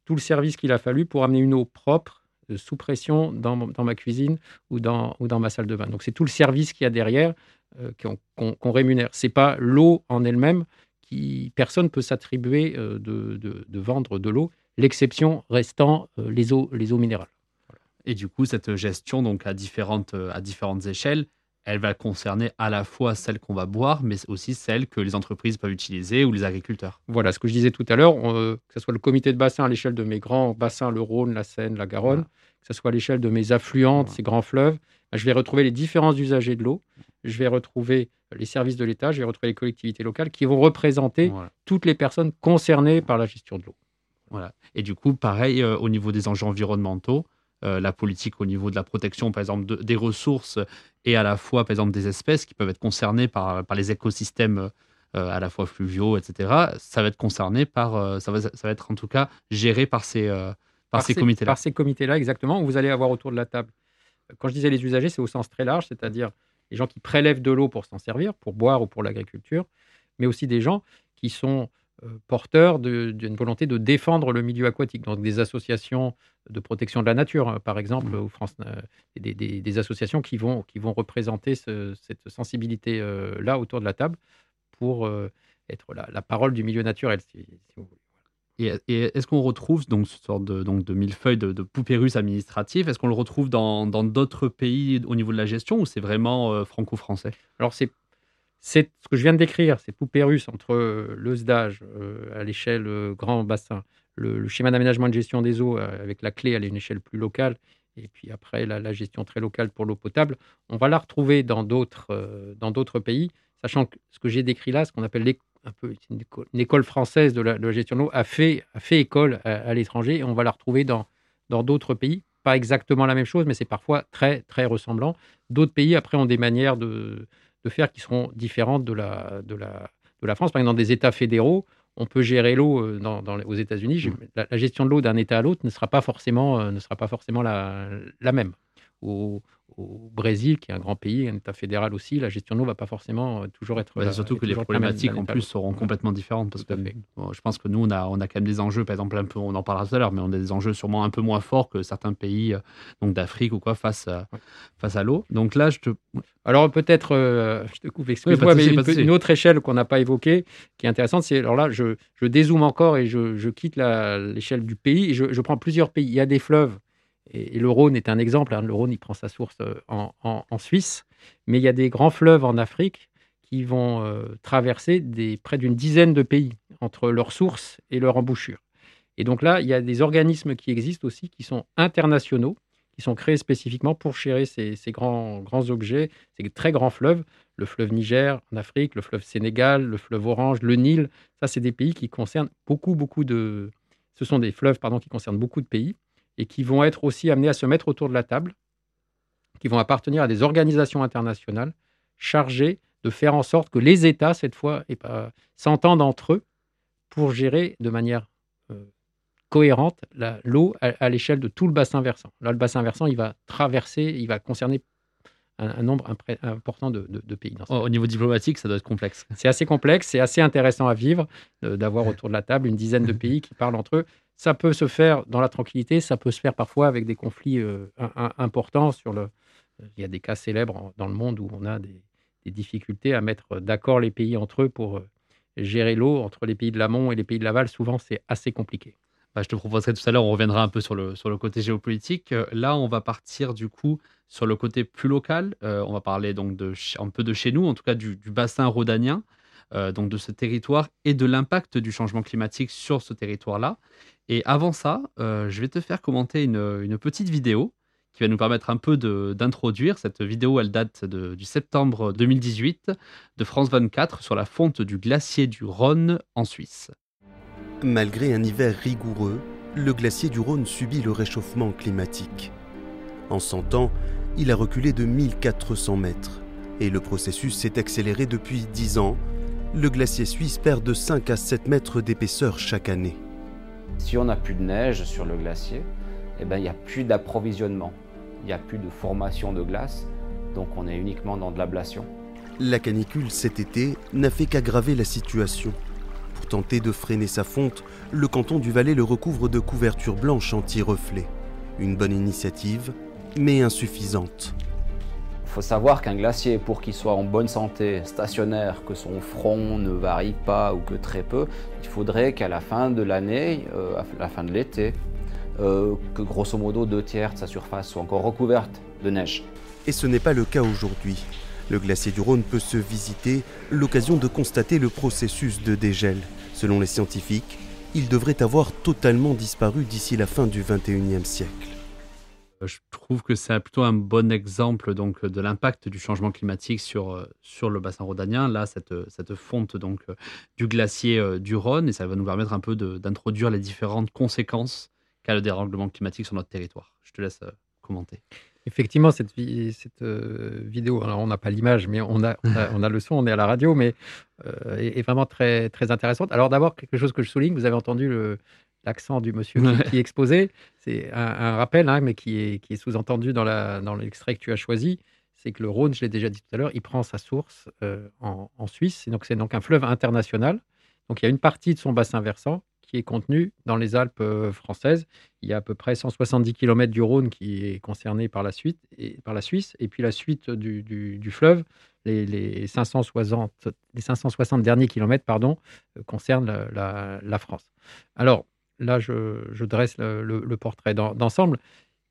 tout le service qu'il a fallu pour amener une eau propre, sous pression, dans, dans ma cuisine ou dans, ou dans ma salle de bain. Donc c'est tout le service qu'il y a derrière euh, qu'on qu'on- qu'on rémunère. C'est pas l'eau en elle-même qui personne peut s'attribuer euh, de, de- de vendre de l'eau. l'exception restant euh, les, eaux, les eaux minérales. Et du coup, cette gestion, donc à différentes, à différentes échelles, elle va concerner à la fois celles qu'on va boire, mais aussi celles que les entreprises peuvent utiliser ou les agriculteurs. Voilà ce que je disais tout à l'heure, euh, que ce soit le comité de bassin à l'échelle de mes grands bassins, le Rhône, la Seine, la Garonne, que ce soit à l'échelle de mes affluentes, Voilà. ces grands fleuves, bah, je vais retrouver les différents usagers de l'eau, je vais retrouver les services de l'État, je vais retrouver les collectivités locales qui vont représenter Voilà. toutes les personnes concernées par la gestion de l'eau. Voilà. Et du coup, pareil, euh, au niveau des enjeux environnementaux, la politique au niveau de la protection, par exemple, de- des ressources et à la fois, par exemple, des espèces qui peuvent être concernées par, par les écosystèmes euh, à la fois fluviaux, etc., ça va être concerné par, euh, ça, va, ça va être en tout cas géré par ces, euh, par ces comités-là. Par ces comités-là, exactement, où vous allez avoir autour de la table. Quand je disais les usagers, c'est au sens très large, c'est-à-dire les gens qui prélèvent de l'eau pour s'en servir, pour boire ou pour l'agriculture, mais aussi des gens qui sont euh, porteurs de- d'une volonté de défendre le milieu aquatique, donc des associations de protection de la nature, hein, par exemple, ou France, euh, des, des- des associations qui vont, qui vont représenter ce- cette sensibilité-là autour de la table pour euh, être la, la parole du milieu naturel, si, si vous voulez. Et, et est-ce qu'on retrouve donc ce sorte de, donc de millefeuille de, de poupées russes administratifs Est-ce qu'on le retrouve dans dans d'autres pays au niveau de la gestion ou c'est vraiment euh, franco-français? Alors, c'est c'est ce que je viens de décrire, ces poupées russes entre euh, le SDAGE euh, à l'échelle euh, grand bassin, le, schéma d'aménagement de gestion des eaux avec la clé à une échelle plus locale, et puis après la, gestion très locale pour l'eau potable, on va la retrouver dans d'autres dans pays, sachant que ce que j'ai décrit là, ce qu'on appelle un une école, française de la, de la gestion de l'eau, a fait, a fait école à, à l'étranger, et on va la retrouver dans dans d'autres pays. Pas exactement la même chose, mais c'est parfois très, très ressemblant. D'autres pays, après, ont des manières de, de faire qui seront différentes de la, de, la, de la France. Par exemple, dans des États fédéraux, on peut gérer l'eau euh, dans, aux États-Unis. J'ai- La, la gestion de l'eau d'un État à l'autre ne sera pas forcément, euh, ne sera pas forcément la, la même. Au, au Brésil, qui est un grand pays, un État fédéral aussi, la gestion de l'eau ne va pas forcément euh, toujours être. Bah, surtout que les problématiques en plus seront complètement différentes parce que bon, je pense que nous on a on a quand même des enjeux par exemple un peu on en parlera tout à l'heure mais on a des enjeux sûrement un peu moins forts que certains pays euh, donc d'Afrique ou quoi face à, Ouais. face à l'eau donc là je te Alors peut-être, euh, je te coupe, excuse-moi, mais une, autre échelle qu'on n'a pas évoquée, qui est intéressante, c'est, alors là, je, je dézoome encore et je, je quitte l'échelle du pays, et je, je prends plusieurs pays. Il y a des fleuves, et, le Rhône est un exemple, hein, le Rhône, il prend sa source euh, en, Suisse, mais il y a des grands fleuves en Afrique qui vont euh, traverser près d'une dizaine de pays, entre leur source et leur embouchure. Et donc là, il y a des organismes qui existent aussi, qui sont internationaux, qui sont créés spécifiquement pour gérer ces, ces grands, grands objets, ces très grands fleuves, le fleuve Niger en Afrique, le fleuve Sénégal, le fleuve Orange, le Nil. Ça, c'est des pays qui concernent beaucoup, beaucoup de. Ce sont des fleuves, pardon, qui concernent beaucoup de pays et qui vont être aussi amenés à se mettre autour de la table, qui vont appartenir à des organisations internationales chargées de faire en sorte que les États, cette fois, et pas- s'entendent entre eux pour gérer de manière euh, cohérente l'eau à, à l'échelle de tout le bassin versant. Là, le bassin versant, il va traverser, il va concerner un, un nombre impré- important de, de- de pays. dans ce au au niveau diplomatique ça doit être complexe c'est assez complexe, c'est assez intéressant à vivre euh, d'avoir autour de la table une dizaine de pays qui parlent entre eux. Ça peut se faire dans la tranquillité, ça peut se faire parfois avec des conflits euh, importants sur le. Il y a des cas célèbres dans le monde où on a des, difficultés à mettre d'accord les pays entre eux pour euh, gérer l'eau entre les pays de l'amont et les pays de l'aval. Souvent, c'est assez compliqué. Bah, je te proposerai tout à l'heure, on reviendra un peu sur le, sur le côté géopolitique. Euh, Là, on va partir du coup sur le côté plus local. On va parler donc un peu de chez nous, en tout cas du, du bassin rhodanien, euh, donc de ce territoire et de l'impact du changement climatique sur ce territoire-là. Et avant ça, euh, je vais te faire commenter une, petite vidéo qui va nous permettre un peu d'introduire. Cette vidéo, elle date de- du septembre 2018 de France 24 sur la fonte du glacier du Rhône en Suisse. Malgré un hiver rigoureux, le glacier du Rhône subit le réchauffement climatique. En 100 ans, il a reculé de 1400 mètres et le processus s'est accéléré depuis 10 ans. Le glacier suisse perd de 5 à 7 mètres d'épaisseur chaque année. Si on n'a plus de neige sur le glacier, eh ben, il n'y a plus d'approvisionnement, il n'y a plus de formation de glace, donc on est uniquement dans de l'ablation. La canicule cet été n'a fait qu'aggraver la situation. Pour tenter de freiner sa fonte, le canton du Valais le recouvre de couvertures blanches anti-reflets. Une bonne initiative, mais insuffisante. Faut savoir qu'un glacier, pour qu'il soit en bonne santé, stationnaire, que son front ne varie pas ou que très peu, il faudrait qu'à la fin de l'année, euh, à la fin de l'été, euh, que grosso modo deux tiers de sa surface soit encore recouverte de neige. Et ce n'est pas le cas aujourd'hui. Le glacier du Rhône peut se visiter, l'occasion de constater le processus de dégel. Selon les scientifiques, il devrait avoir totalement disparu d'ici la fin du 21e siècle. Euh, Je trouve que c'est plutôt un bon exemple donc de l'impact du changement climatique sur, euh, sur le bassin rhodanien. Là, cette, cette fonte donc euh, du glacier euh, du Rhône, et ça va nous permettre un peu d'introduire les différentes conséquences qu'a le dérèglement climatique sur notre territoire. Je te laisse euh, commenter. Effectivement, cette, cette euh, vidéo, alors on n'a pas l'image, mais on a, on, a, le son, on est à la radio, mais euh, est, est vraiment très, très intéressante. Alors d'abord, quelque chose que je souligne, vous avez entendu le- l'accent du monsieur qui- exposait, c'est un, un rappel, hein, mais qui est, qui est sous-entendu dans l'extrait que tu as choisi, c'est que le Rhône, je l'ai déjà dit tout à l'heure, il prend sa source euh, en, en Suisse, et donc c'est donc un fleuve international. Donc il y a une partie de son bassin versant qui est contenue dans les Alpes euh, françaises. Il y a à peu près 170 km du Rhône qui est concerné par la, suite et, par la Suisse. Et puis la suite du, du- du fleuve, les, les 560, les 560 derniers kilomètres pardon, euh, concernent la, la- la France. Alors là, je, dresse le, portrait d'en- d'ensemble.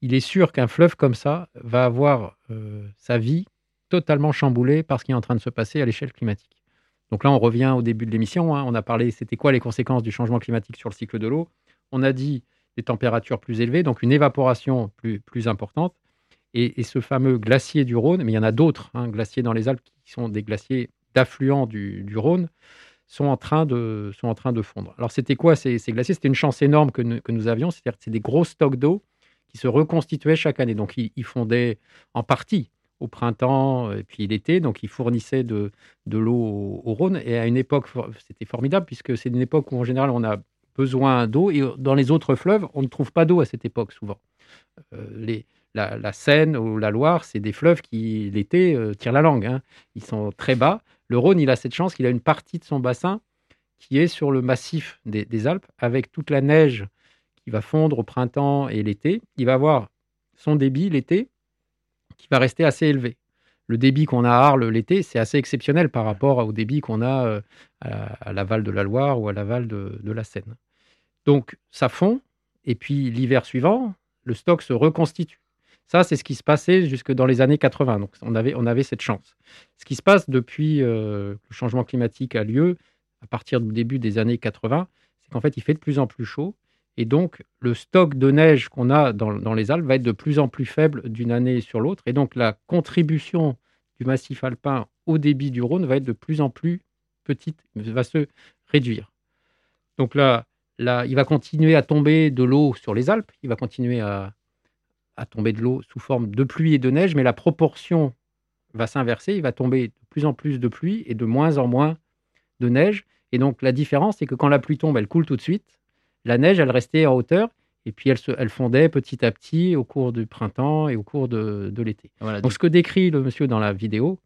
Il est sûr qu'un fleuve comme ça va avoir euh, sa vie totalement chamboulée par ce qui est en train de se passer à l'échelle climatique. Donc là, on revient au début de l'émission. hein. On a parlé, c'était quoi les conséquences du changement climatique sur le cycle de l'eau? On a dit des températures plus élevées, donc une évaporation plus, importante. Et, ce fameux glacier du Rhône, mais il y en a d'autres, hein, glaciers dans les Alpes qui sont des glaciers d'affluents du Rhône, sont en train de, sont en train de fondre. Alors c'était quoi? Ces, glaciers C'était une chance énorme que, nous- que nous avions, c'est-à-dire que c'est des gros stocks d'eau qui se reconstituaient chaque année. Donc ils, fondaient en partie au printemps et puis l'été, donc ils fournissaient de, de l'eau au, Rhône. Et à une époque, c'était formidable puisque c'est une époque où en général on a besoin d'eau et dans les autres fleuves, on ne trouve pas d'eau à cette époque souvent. Euh, les, la, la Seine ou la Loire, c'est des fleuves qui, l'été, euh, tirent la langue. hein. Ils sont très bas. Le Rhône, il a cette chance qu'il a une partie de son bassin qui est sur le massif des, Alpes, avec toute la neige qui va fondre au printemps et l'été. Il va avoir son débit l'été qui va rester assez élevé. Le débit qu'on a à Arles l'été, c'est assez exceptionnel par rapport au débit qu'on a euh, à, l'aval de la Loire ou à l'aval de la Seine. Donc ça fond, et puis l'hiver suivant, le stock se reconstitue. Ça, c'est ce qui se passait jusque dans les années 80. Donc, on avait, on avait cette chance. Ce qui se passe depuis euh, le changement climatique a lieu, à partir du début des années 80, c'est qu'en fait, il fait de plus en plus chaud. Et donc, le stock de neige qu'on a dans, dans les Alpes va être de plus en plus faible d'une année sur l'autre. Et donc, la contribution du massif alpin au débit du Rhône va être de plus en plus petite, va se réduire. Donc là, là il va continuer à tomber de l'eau sur les Alpes. Il va continuer à, à tomber de l'eau sous forme de pluie et de neige, mais la proportion va s'inverser. Il va tomber de plus en plus de pluie et de moins en moins de neige. Et donc la différence, c'est que quand la pluie tombe, elle coule tout de suite. La neige, elle restait en hauteur et puis elle, se, elle fondait petit à petit au cours du printemps et au cours de, de l'été. Voilà, Donc ce que décrit le monsieur dans la vidéo,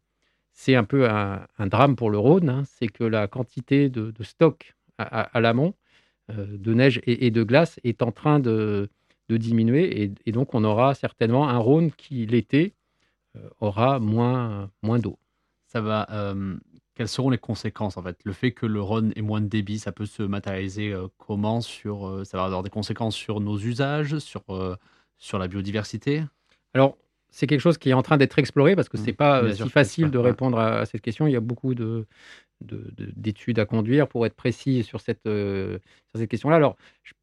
c'est un peu un, un drame pour le Rhône. hein. C'est que la quantité de, de stock à, à- à l'amont euh, de neige et, et de glace est en train de, de diminuer. Et, et donc on aura certainement un Rhône qui, l'été, euh, aura moins, moins d'eau. ça va. euh, quelles seront les conséquences en fait? Le fait que le Rhône ait moins de débit, ça peut se matérialiser euh, comment? Sur euh, Ça va avoir des conséquences sur nos usages, sur sur la biodiversité? Alors, c'est quelque chose qui est en train d'être exploré parce que Mmh, c'est pas si facile de répondre à, à cette question. Il y a beaucoup de, de- de- d'études à conduire pour être précis sur cette, sur cette question-là. Alors, je-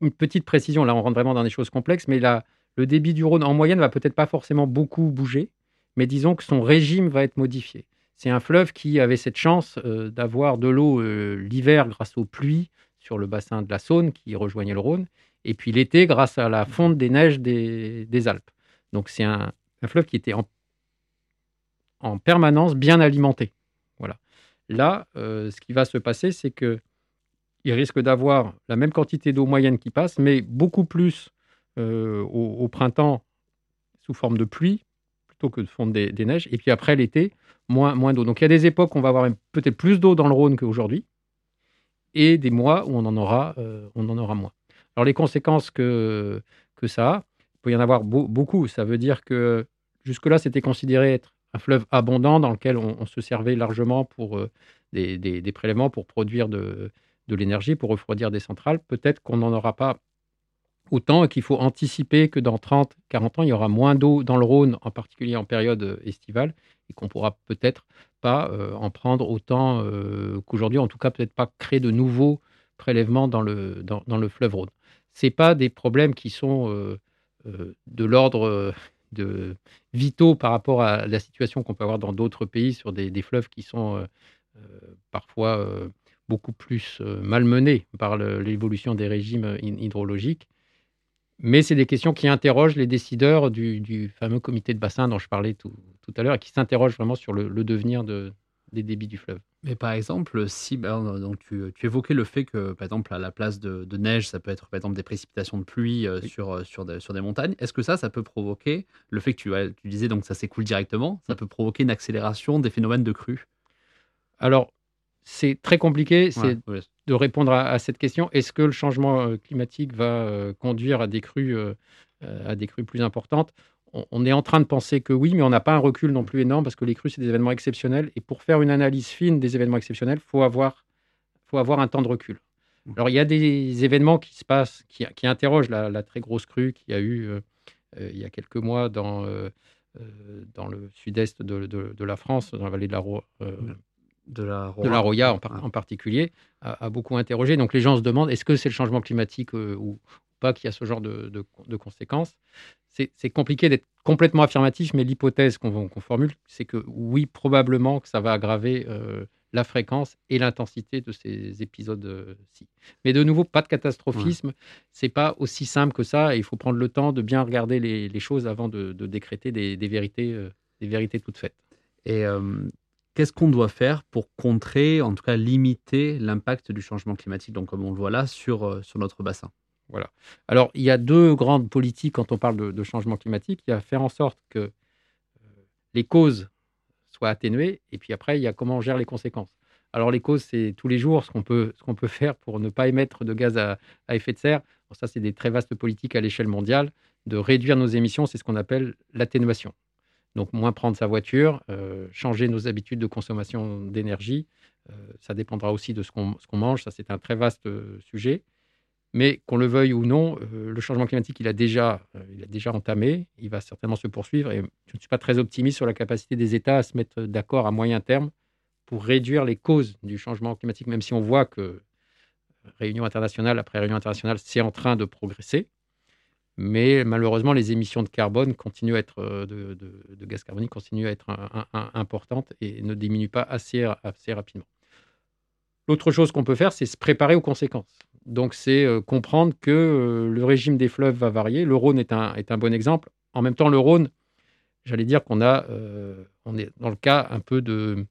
une petite précision, là, on rentre vraiment dans des choses complexes, mais là, le débit du Rhône en moyenne va peut-être pas forcément beaucoup bouger, mais disons que son régime va être modifié. C'est un fleuve qui avait cette chance euh, d'avoir de l'eau euh, l'hiver grâce aux pluies sur le bassin de la Saône qui rejoignait le Rhône, et puis l'été grâce à la fonte des neiges des, Alpes. Donc c'est un, fleuve qui était en, en permanence bien alimenté. Voilà. Là, euh, ce qui va se passer, c'est que il risque d'avoir la même quantité d'eau moyenne qui passe, mais beaucoup plus euh, au, printemps sous forme de pluie plutôt que de fondre des, neiges. Et puis après l'été, moins, d'eau. Donc il y a des époques où on va avoir peut-être plus d'eau dans le Rhône qu'aujourd'hui, et des mois où on en aura, euh, en aura moins. Alors les conséquences que, que ça a, il peut y en avoir beau- beaucoup. Ça veut dire que jusque-là, c'était considéré être un fleuve abondant dans lequel on, se servait largement pour euh, des prélèvements pour produire de, de l'énergie, pour refroidir des centrales. Peut-être qu'on n'en aura pas autant et qu'il faut anticiper que dans 30, 40 ans, il y aura moins d'eau dans le Rhône, en particulier en période euh, estivale, et qu'on pourra peut-être pas euh, en prendre autant euh, qu'aujourd'hui, en tout cas peut-être pas créer de nouveaux prélèvements dans le, dans, le fleuve Rhône. Ce pas des problèmes qui sont de l'ordre de vitaux par rapport à la situation qu'on peut avoir dans d'autres pays sur des, fleuves qui sont parfois beaucoup plus euh, malmenés par l'évolution des régimes euh, hy- hydrologiques. Mais c'est des questions qui interrogent les décideurs du, du fameux comité de bassin dont je parlais tout, tout à l'heure et qui s'interrogent vraiment sur le, le devenir de, des débits du fleuve. Mais par exemple, si bah, donc tu, tu évoquais le fait que, par exemple, à la place de, de neige, ça peut être par exemple des précipitations de pluie euh, Oui. sur, sur, des, sur des montagnes. Est-ce que ça, ça peut provoquer le fait que tu, ouais, tu disais donc ça s'écoule directement, ça peut provoquer une accélération des phénomènes de crue Alors, c'est très compliqué Ouais, de répondre à, à cette question. Est-ce que le changement euh, climatique va euh, conduire à des crues, euh, à des crues plus importantes? On, on est en train de penser que oui, mais on n'a pas un recul non plus énorme parce que les crues, c'est des événements exceptionnels. Et pour faire une analyse fine des événements exceptionnels, il faut avoir, faut avoir un temps de recul. Alors, il y a des événements qui se passent, qui, qui interrogent la, la très grosse crue qu'il y a eu euh, il y a quelques mois dans, euh, dans le sud-est de, de- de la France, dans la vallée de la, Ro- euh, de la de la Roya en, par- Ouais. en particulier, a, a beaucoup interrogé. Donc les gens se demandent est-ce que c'est le changement climatique euh, ou pas qui a ce genre de, de- de conséquences? C'est compliqué d'être complètement affirmatif, mais l'hypothèse qu'on qu'on formule, c'est que oui, probablement que ça va aggraver euh, la fréquence et l'intensité de ces épisodes-ci. Mais de nouveau, pas de catastrophisme. C'est pas aussi simple que ça. Et il faut prendre le temps de bien regarder les, les choses avant de, de décréter des, des vérités, euh, des vérités toutes faites. Et euh, qu'est-ce qu'on doit faire pour contrer, en tout cas limiter l'impact du changement climatique, donc comme on le voit là, sur, euh, notre bassin? Alors, il y a deux grandes politiques quand on parle de, changement climatique. Il y a faire en sorte que euh, les causes soient atténuées, et puis après, il y a comment on gère les conséquences. Alors, les causes, c'est tous les jours ce qu'on peut, faire pour ne pas émettre de gaz à, effet de serre. Ça, c'est des très vastes politiques à l'échelle mondiale. De réduire nos émissions, c'est ce qu'on appelle l'atténuation. Donc, moins prendre sa voiture, euh, changer nos habitudes de consommation d'énergie. Euh, ça dépendra aussi de ce qu'on mange. Ça, c'est un très vaste euh, sujet. Mais qu'on le veuille ou non, le changement climatique, il a, déjà, il a déjà entamé, il va certainement se poursuivre. Et je ne suis pas très optimiste sur la capacité des États à se mettre d'accord à moyen terme pour réduire les causes du changement climatique, même si on voit que réunion internationale après réunion internationale, c'est en train de progresser. Mais malheureusement, les émissions de carbone continuent à être, euh, de, gaz carbonique continuent à être importantes et ne diminuent pas assez, assez rapidement. L'autre chose qu'on peut faire, c'est se préparer aux conséquences. Donc, c'est euh, comprendre que euh, le régime des fleuves va varier. Le Rhône est un, est un bon exemple. En même temps, le Rhône, j'allais dire qu'on a, on est dans le cas un peu de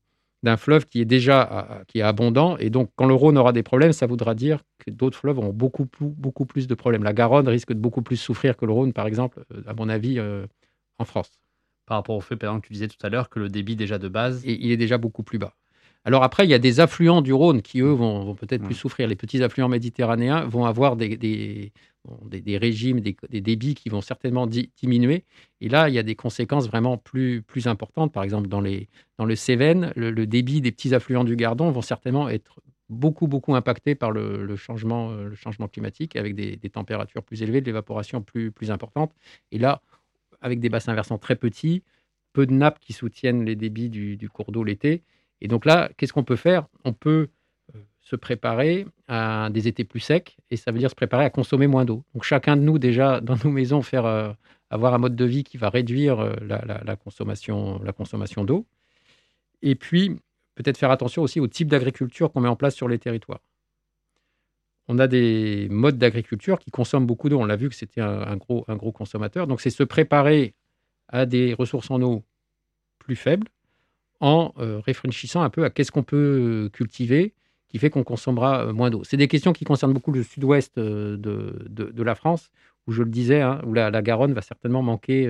d'un fleuve qui est déjà qui est abondant et donc quand le Rhône aura des problèmes, ça voudra dire que d'autres fleuves auront beaucoup plus, beaucoup plus de problèmes. La Garonne risque de beaucoup plus souffrir que le Rhône, par exemple, euh, à mon avis, euh, en France. Par rapport au fait, par exemple, que tu disais tout à l'heure que le débit déjà de base, Et il est déjà beaucoup plus bas. Alors après, il y a des affluents du Rhône qui, eux, vont, vont peut-être Ouais. plus souffrir. Les petits affluents méditerranéens vont avoir des, des, bon, des- des régimes, des, débits qui vont certainement di- diminuer. Et là, il y a des conséquences vraiment plus, plus importantes. Par exemple, dans, les, dans le Cévennes, le, le débit des petits affluents du Gardon vont certainement être beaucoup, beaucoup impactés par le, le changement, euh, le changement climatique, avec des, des températures plus élevées, de l'évaporation plus, plus importante. Et là, avec des bassins versants très petits, peu de nappes qui soutiennent les débits du, du cours d'eau l'été. Et donc là, qu'est-ce qu'on peut faire? On peut euh, se préparer à des étés plus secs, et ça veut dire se préparer à consommer moins d'eau. Donc chacun de nous, déjà, dans nos maisons, faire, euh, avoir un mode de vie qui va réduire euh, la, consommation, d'eau. Et puis, peut-être faire attention aussi au type d'agriculture qu'on met en place sur les territoires. On a des modes d'agriculture qui consomment beaucoup d'eau. On l'a vu que c'était un gros consommateur. Donc, c'est se préparer à des ressources en eau plus faibles en euh, réfléchissant un peu à qu'est-ce qu'on peut euh, cultiver qui fait qu'on consommera euh, moins d'eau. C'est des questions qui concernent beaucoup le sud-ouest de, de- la France, où je le disais, hein, où la, Garonne va certainement manquer,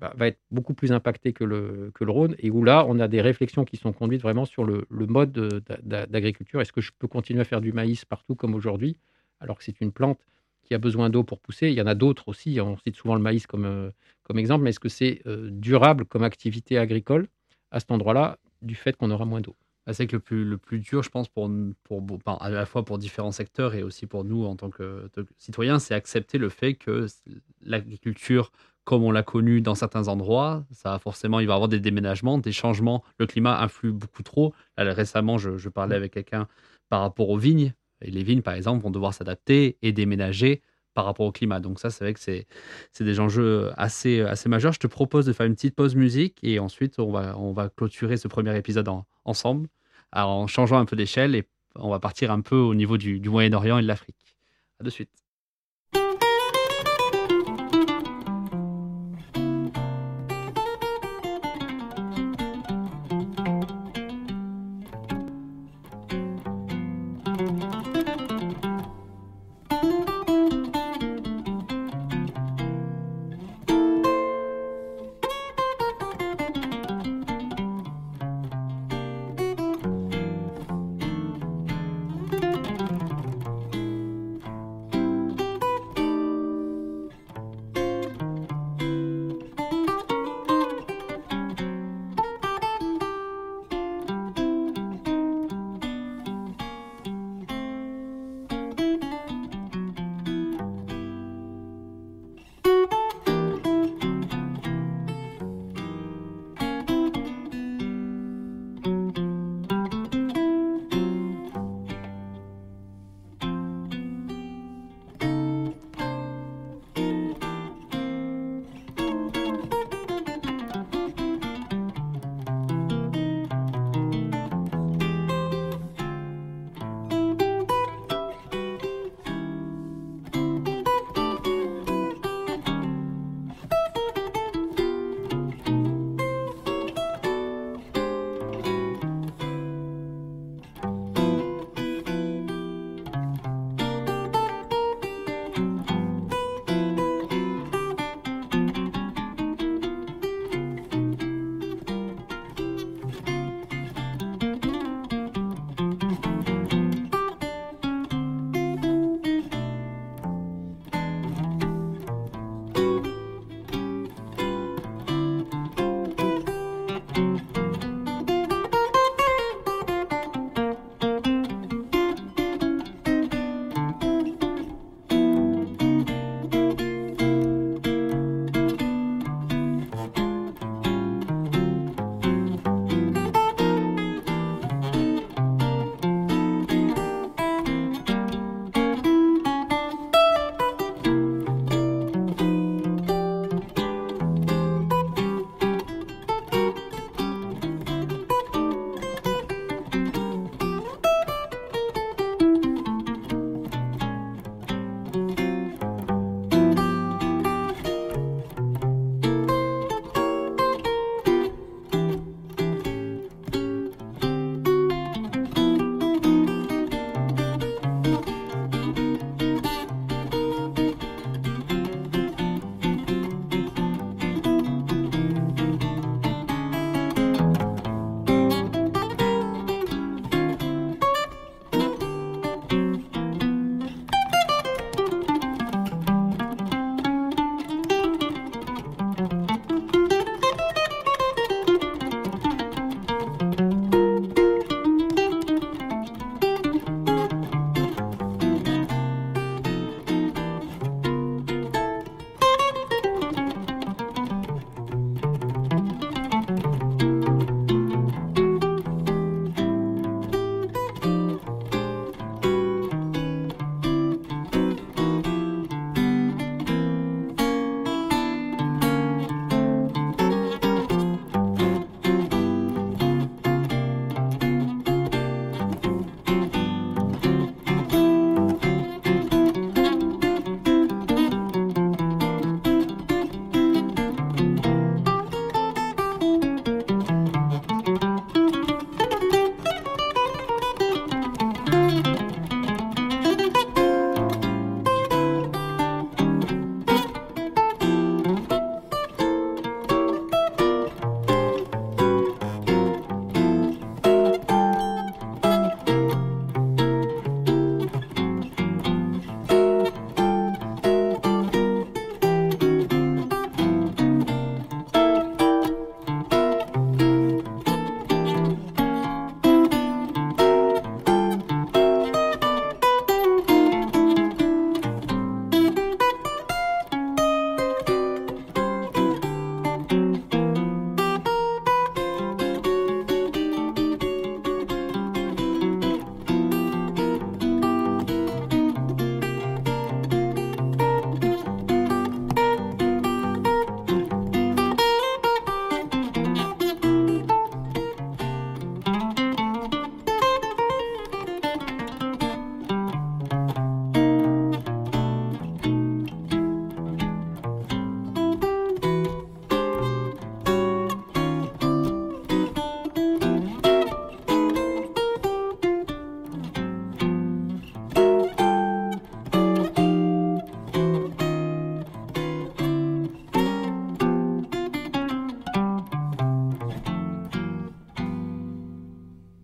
va, être beaucoup plus impactée que le, que le Rhône, et où là, on a des réflexions qui sont conduites vraiment sur le, le mode de- d'a- d'agriculture. Est-ce que je peux continuer à faire du maïs partout comme aujourd'hui, alors que c'est une plante qui a besoin d'eau pour pousser? Il y en a d'autres aussi, on cite souvent le maïs comme, comme exemple, mais est-ce que c'est durable comme activité agricole? À cet endroit-là, du fait qu'on aura moins d'eau Ah, C'est que le plus, le plus dur, je pense, pour, pour, à la fois pour différents secteurs et aussi pour nous en tant que, citoyens, c'est accepter le fait que l'agriculture, comme on l'a connu dans certains endroits, ça forcément, il va y avoir des déménagements, des changements. Le climat influe beaucoup trop. Là, récemment, je, je parlais avec quelqu'un par rapport aux vignes. Et les vignes, par exemple, vont devoir s'adapter et déménager par rapport au climat. Donc ça, c'est vrai que c'est des enjeux assez, assez majeurs. Je te propose de faire une petite pause musique et ensuite, on va, on va clôturer ce premier épisode en- ensemble en changeant un peu d'échelle et on va partir un peu au niveau du, du Moyen-Orient et de l'Afrique. À de suite.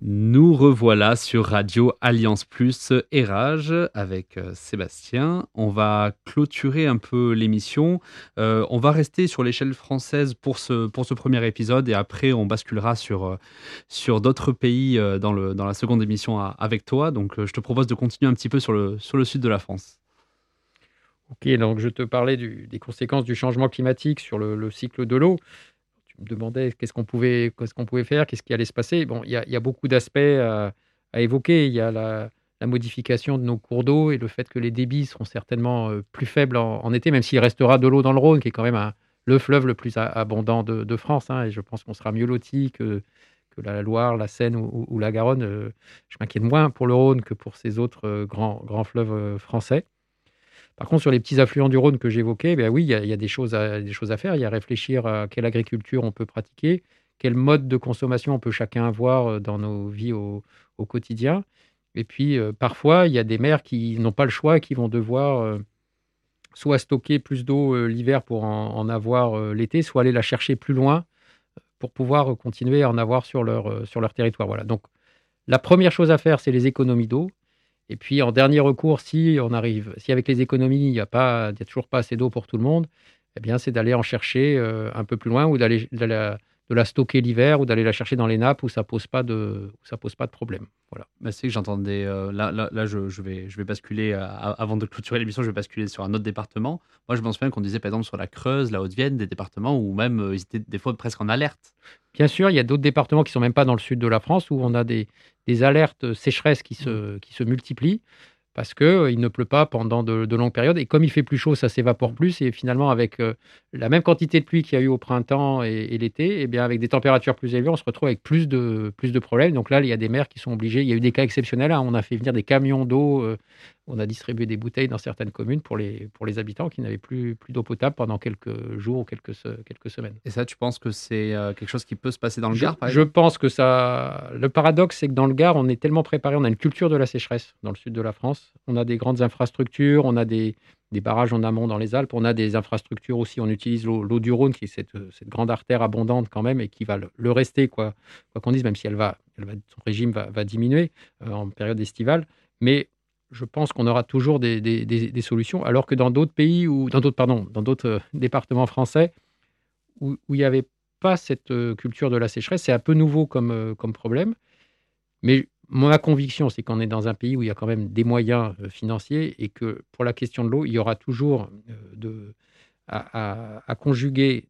Revoilà sur Radio Alliance Plus et avec euh, Sébastien. On va clôturer un peu l'émission. Euh, on va rester sur l'échelle française pour ce, pour ce premier épisode et après on basculera sur, euh, sur d'autres pays dans, le, dans la seconde émission avec toi. Donc je te propose de continuer un petit peu sur le, sur le sud de la France. Ok, donc je te parlais des conséquences du changement climatique sur le cycle de l'eau. Demandais qu'est-ce qu'on pouvait, qu'est-ce qu'on pouvait faire, qu'est-ce qui allait se passer. Bon, il y a, beaucoup d'aspects à, à évoquer. Il y a la, modification de nos cours d'eau et le fait que les débits seront certainement euh, plus faibles en, été, même s'il restera de l'eau dans le Rhône, qui est quand même le fleuve le plus abondant de, France. hein, et je pense qu'on sera mieux loti que, que la Loire, la Seine ou, ou- la Garonne. Euh, je m'inquiète moins pour le Rhône que pour ces autres euh, grands, grands fleuves euh, français. Par contre, sur les petits affluents du Rhône que j'évoquais, ben oui, il y, a- des choses, à, faire. Il y a à réfléchir à quelle agriculture on peut pratiquer, quel mode de consommation on peut chacun avoir euh, dans nos vies au, quotidien. Et puis, euh, parfois, il y a des maires qui n'ont pas le choix et qui vont devoir euh, soit stocker plus d'eau l'hiver pour en, en avoir l'été, soit aller la chercher plus loin pour pouvoir continuer à en avoir sur leur, sur leur territoire. Voilà. Donc, la première chose à faire, c'est les économies d'eau. Et puis, en dernier recours, si on arrive, si avec les économies, il n'y a, pas- a toujours pas assez d'eau pour tout le monde, eh bien, c'est d'aller en chercher euh, un peu plus loin ou d'aller de la, stocker l'hiver ou d'aller la chercher dans les nappes où ça pose pas de, où ça pose pas de problème. Voilà. Bah, c'est que j'entendais. euh, là, là, là, je, je vais, je vais basculer. euh, avant de clôturer l'émission, je vais basculer sur un autre département. Moi, je m'en souviens qu'on disait par exemple sur la Creuse, la Haute-Vienne, des départements où même euh, ils étaient des fois presque en alerte. Bien sûr, il y a d'autres départements qui sont même pas dans le sud de la France où on a des, des alertes sécheresse qui se, qui se multiplient parce que euh, ne pleut pas pendant de, longues périodes. Et comme il fait plus chaud, ça s'évapore plus. Et finalement, avec euh, la même quantité de pluie qu'il y a eu au printemps et, et l'été, eh bien, avec des températures plus élevées, on se retrouve avec plus de, problèmes. Donc là, il y a des maires qui sont obligés. Il y a eu des cas exceptionnels. hein. On a fait venir des camions d'eau. Euh, on a distribué des bouteilles dans certaines communes pour les, pour les habitants qui n'avaient plus, plus d'eau potable pendant quelques jours ou quelques, quelques semaines. Et ça, tu penses que c'est euh, quelque chose qui peut se passer dans le Je, Gard, je pense que ça. Le paradoxe, c'est que dans le Gard, on est tellement préparé. On a une culture de la sécheresse dans le sud de la France. On a des grandes infrastructures, on a des, des barrages en amont dans les Alpes, on a des infrastructures aussi. On utilise l'eau l'eau du Rhône, qui est cette, cette grande artère abondante quand même et qui va le, le rester, quoi je pense qu'on aura toujours des, solutions, alors que dans d'autres pays ou dans d'autres pardon, dans d'autres euh, départements français où, il n'y avait pas cette euh, culture de la sécheresse, c'est un peu nouveau comme, euh, problème. Mais ma conviction, c'est qu'on est dans un pays où il y a quand même des moyens financiers et que pour la question de l'eau, il y aura toujours à, conjuguer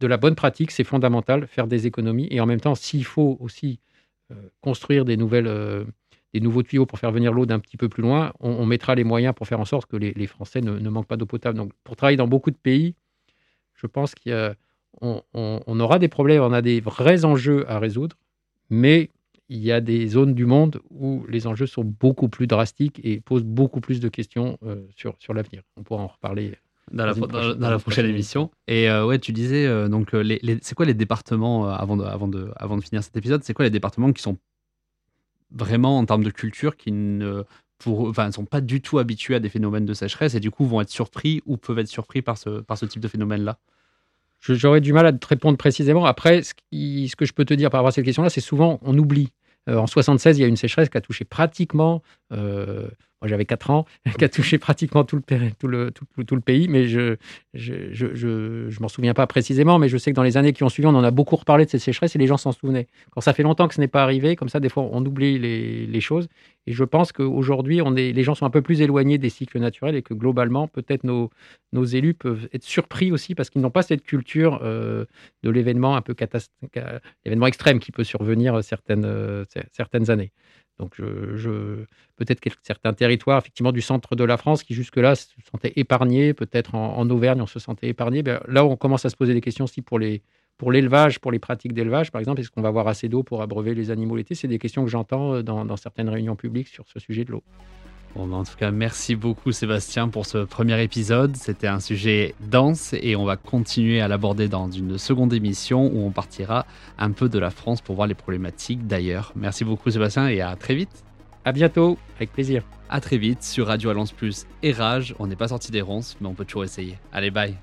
de la bonne pratique, c'est fondamental, faire des économies. Et en même temps, s'il faut aussi construire des, nouvelles, des nouveaux tuyaux pour faire venir l'eau d'un petit peu plus loin, on, on mettra les moyens pour faire en sorte que les, les Français ne, ne manquent pas d'eau potable. Donc, pour travailler dans beaucoup de pays, je pense qu'on on, on aura des problèmes, on a des vrais enjeux à résoudre, mais il y a des zones du monde où les enjeux sont beaucoup plus drastiques et posent beaucoup plus de questions euh, sur, sur l'avenir. On pourra en reparler. dans la, dans pro- prochaine- dans dans la une prochaine prochaine émission. Et euh, ouais, tu disais, euh, donc, euh, les, les- c'est quoi les départements, avant, de, avant, de, avant de finir cet épisode, c'est quoi les départements qui sont vraiment, en termes de culture, qui ne pour, enfin, sont pas du tout habitués à des phénomènes de sécheresse et du coup vont être surpris ou peuvent être surpris par ce, par ce type de phénomène-là J'aurais du mal à te répondre précisément. Après, ce, qui- ce que je peux te dire par rapport à cette question-là, c'est souvent on oublie. Euh, en 76, il y a une sécheresse qui a touché pratiquement, euh, moi j'avais 4 ans, qui a touché pratiquement tout le, tout le, tout, le pays, mais je je, je, je, je m'en souviens pas précisément, mais je sais que dans les années qui ont suivi, on en a beaucoup reparlé de cette sécheresse et les gens s'en souvenaient. Quand ça fait longtemps que ce n'est pas arrivé, comme ça, des fois, on oublie les, les choses. Et je pense qu'aujourd'hui, les gens sont un peu plus éloignés des cycles naturels et que globalement, peut-être nos, nos élus peuvent être surpris aussi parce qu'ils n'ont pas cette culture euh, de l'événement un peu catastrophique, l'événement extrême qui peut survenir certaines, euh, cer- certaines années. Donc, je, peut-être certains territoires, effectivement, du centre de la France qui jusque-là se sentaient épargnés, peut-être en, Auvergne, on se sentait épargné. Ben, là, on commence à se poser des questions aussi pour les pour l'élevage, pour les pratiques d'élevage, par exemple, est-ce qu'on va avoir assez d'eau pour abreuver les animaux l'été? C'est des questions que j'entends euh, dans certaines réunions publiques sur ce sujet de l'eau. Bon, bah, en tout cas, merci beaucoup Sébastien pour ce premier épisode. C'était un sujet dense et on va continuer à l'aborder dans une seconde émission où on partira un peu de la France pour voir les problématiques d'ailleurs. Merci beaucoup Sébastien et à très vite. À bientôt, avec plaisir. À très vite sur Radio Alliance Plus et Rage. On n'est pas sorti des ronces, mais on peut toujours essayer. Allez, bye.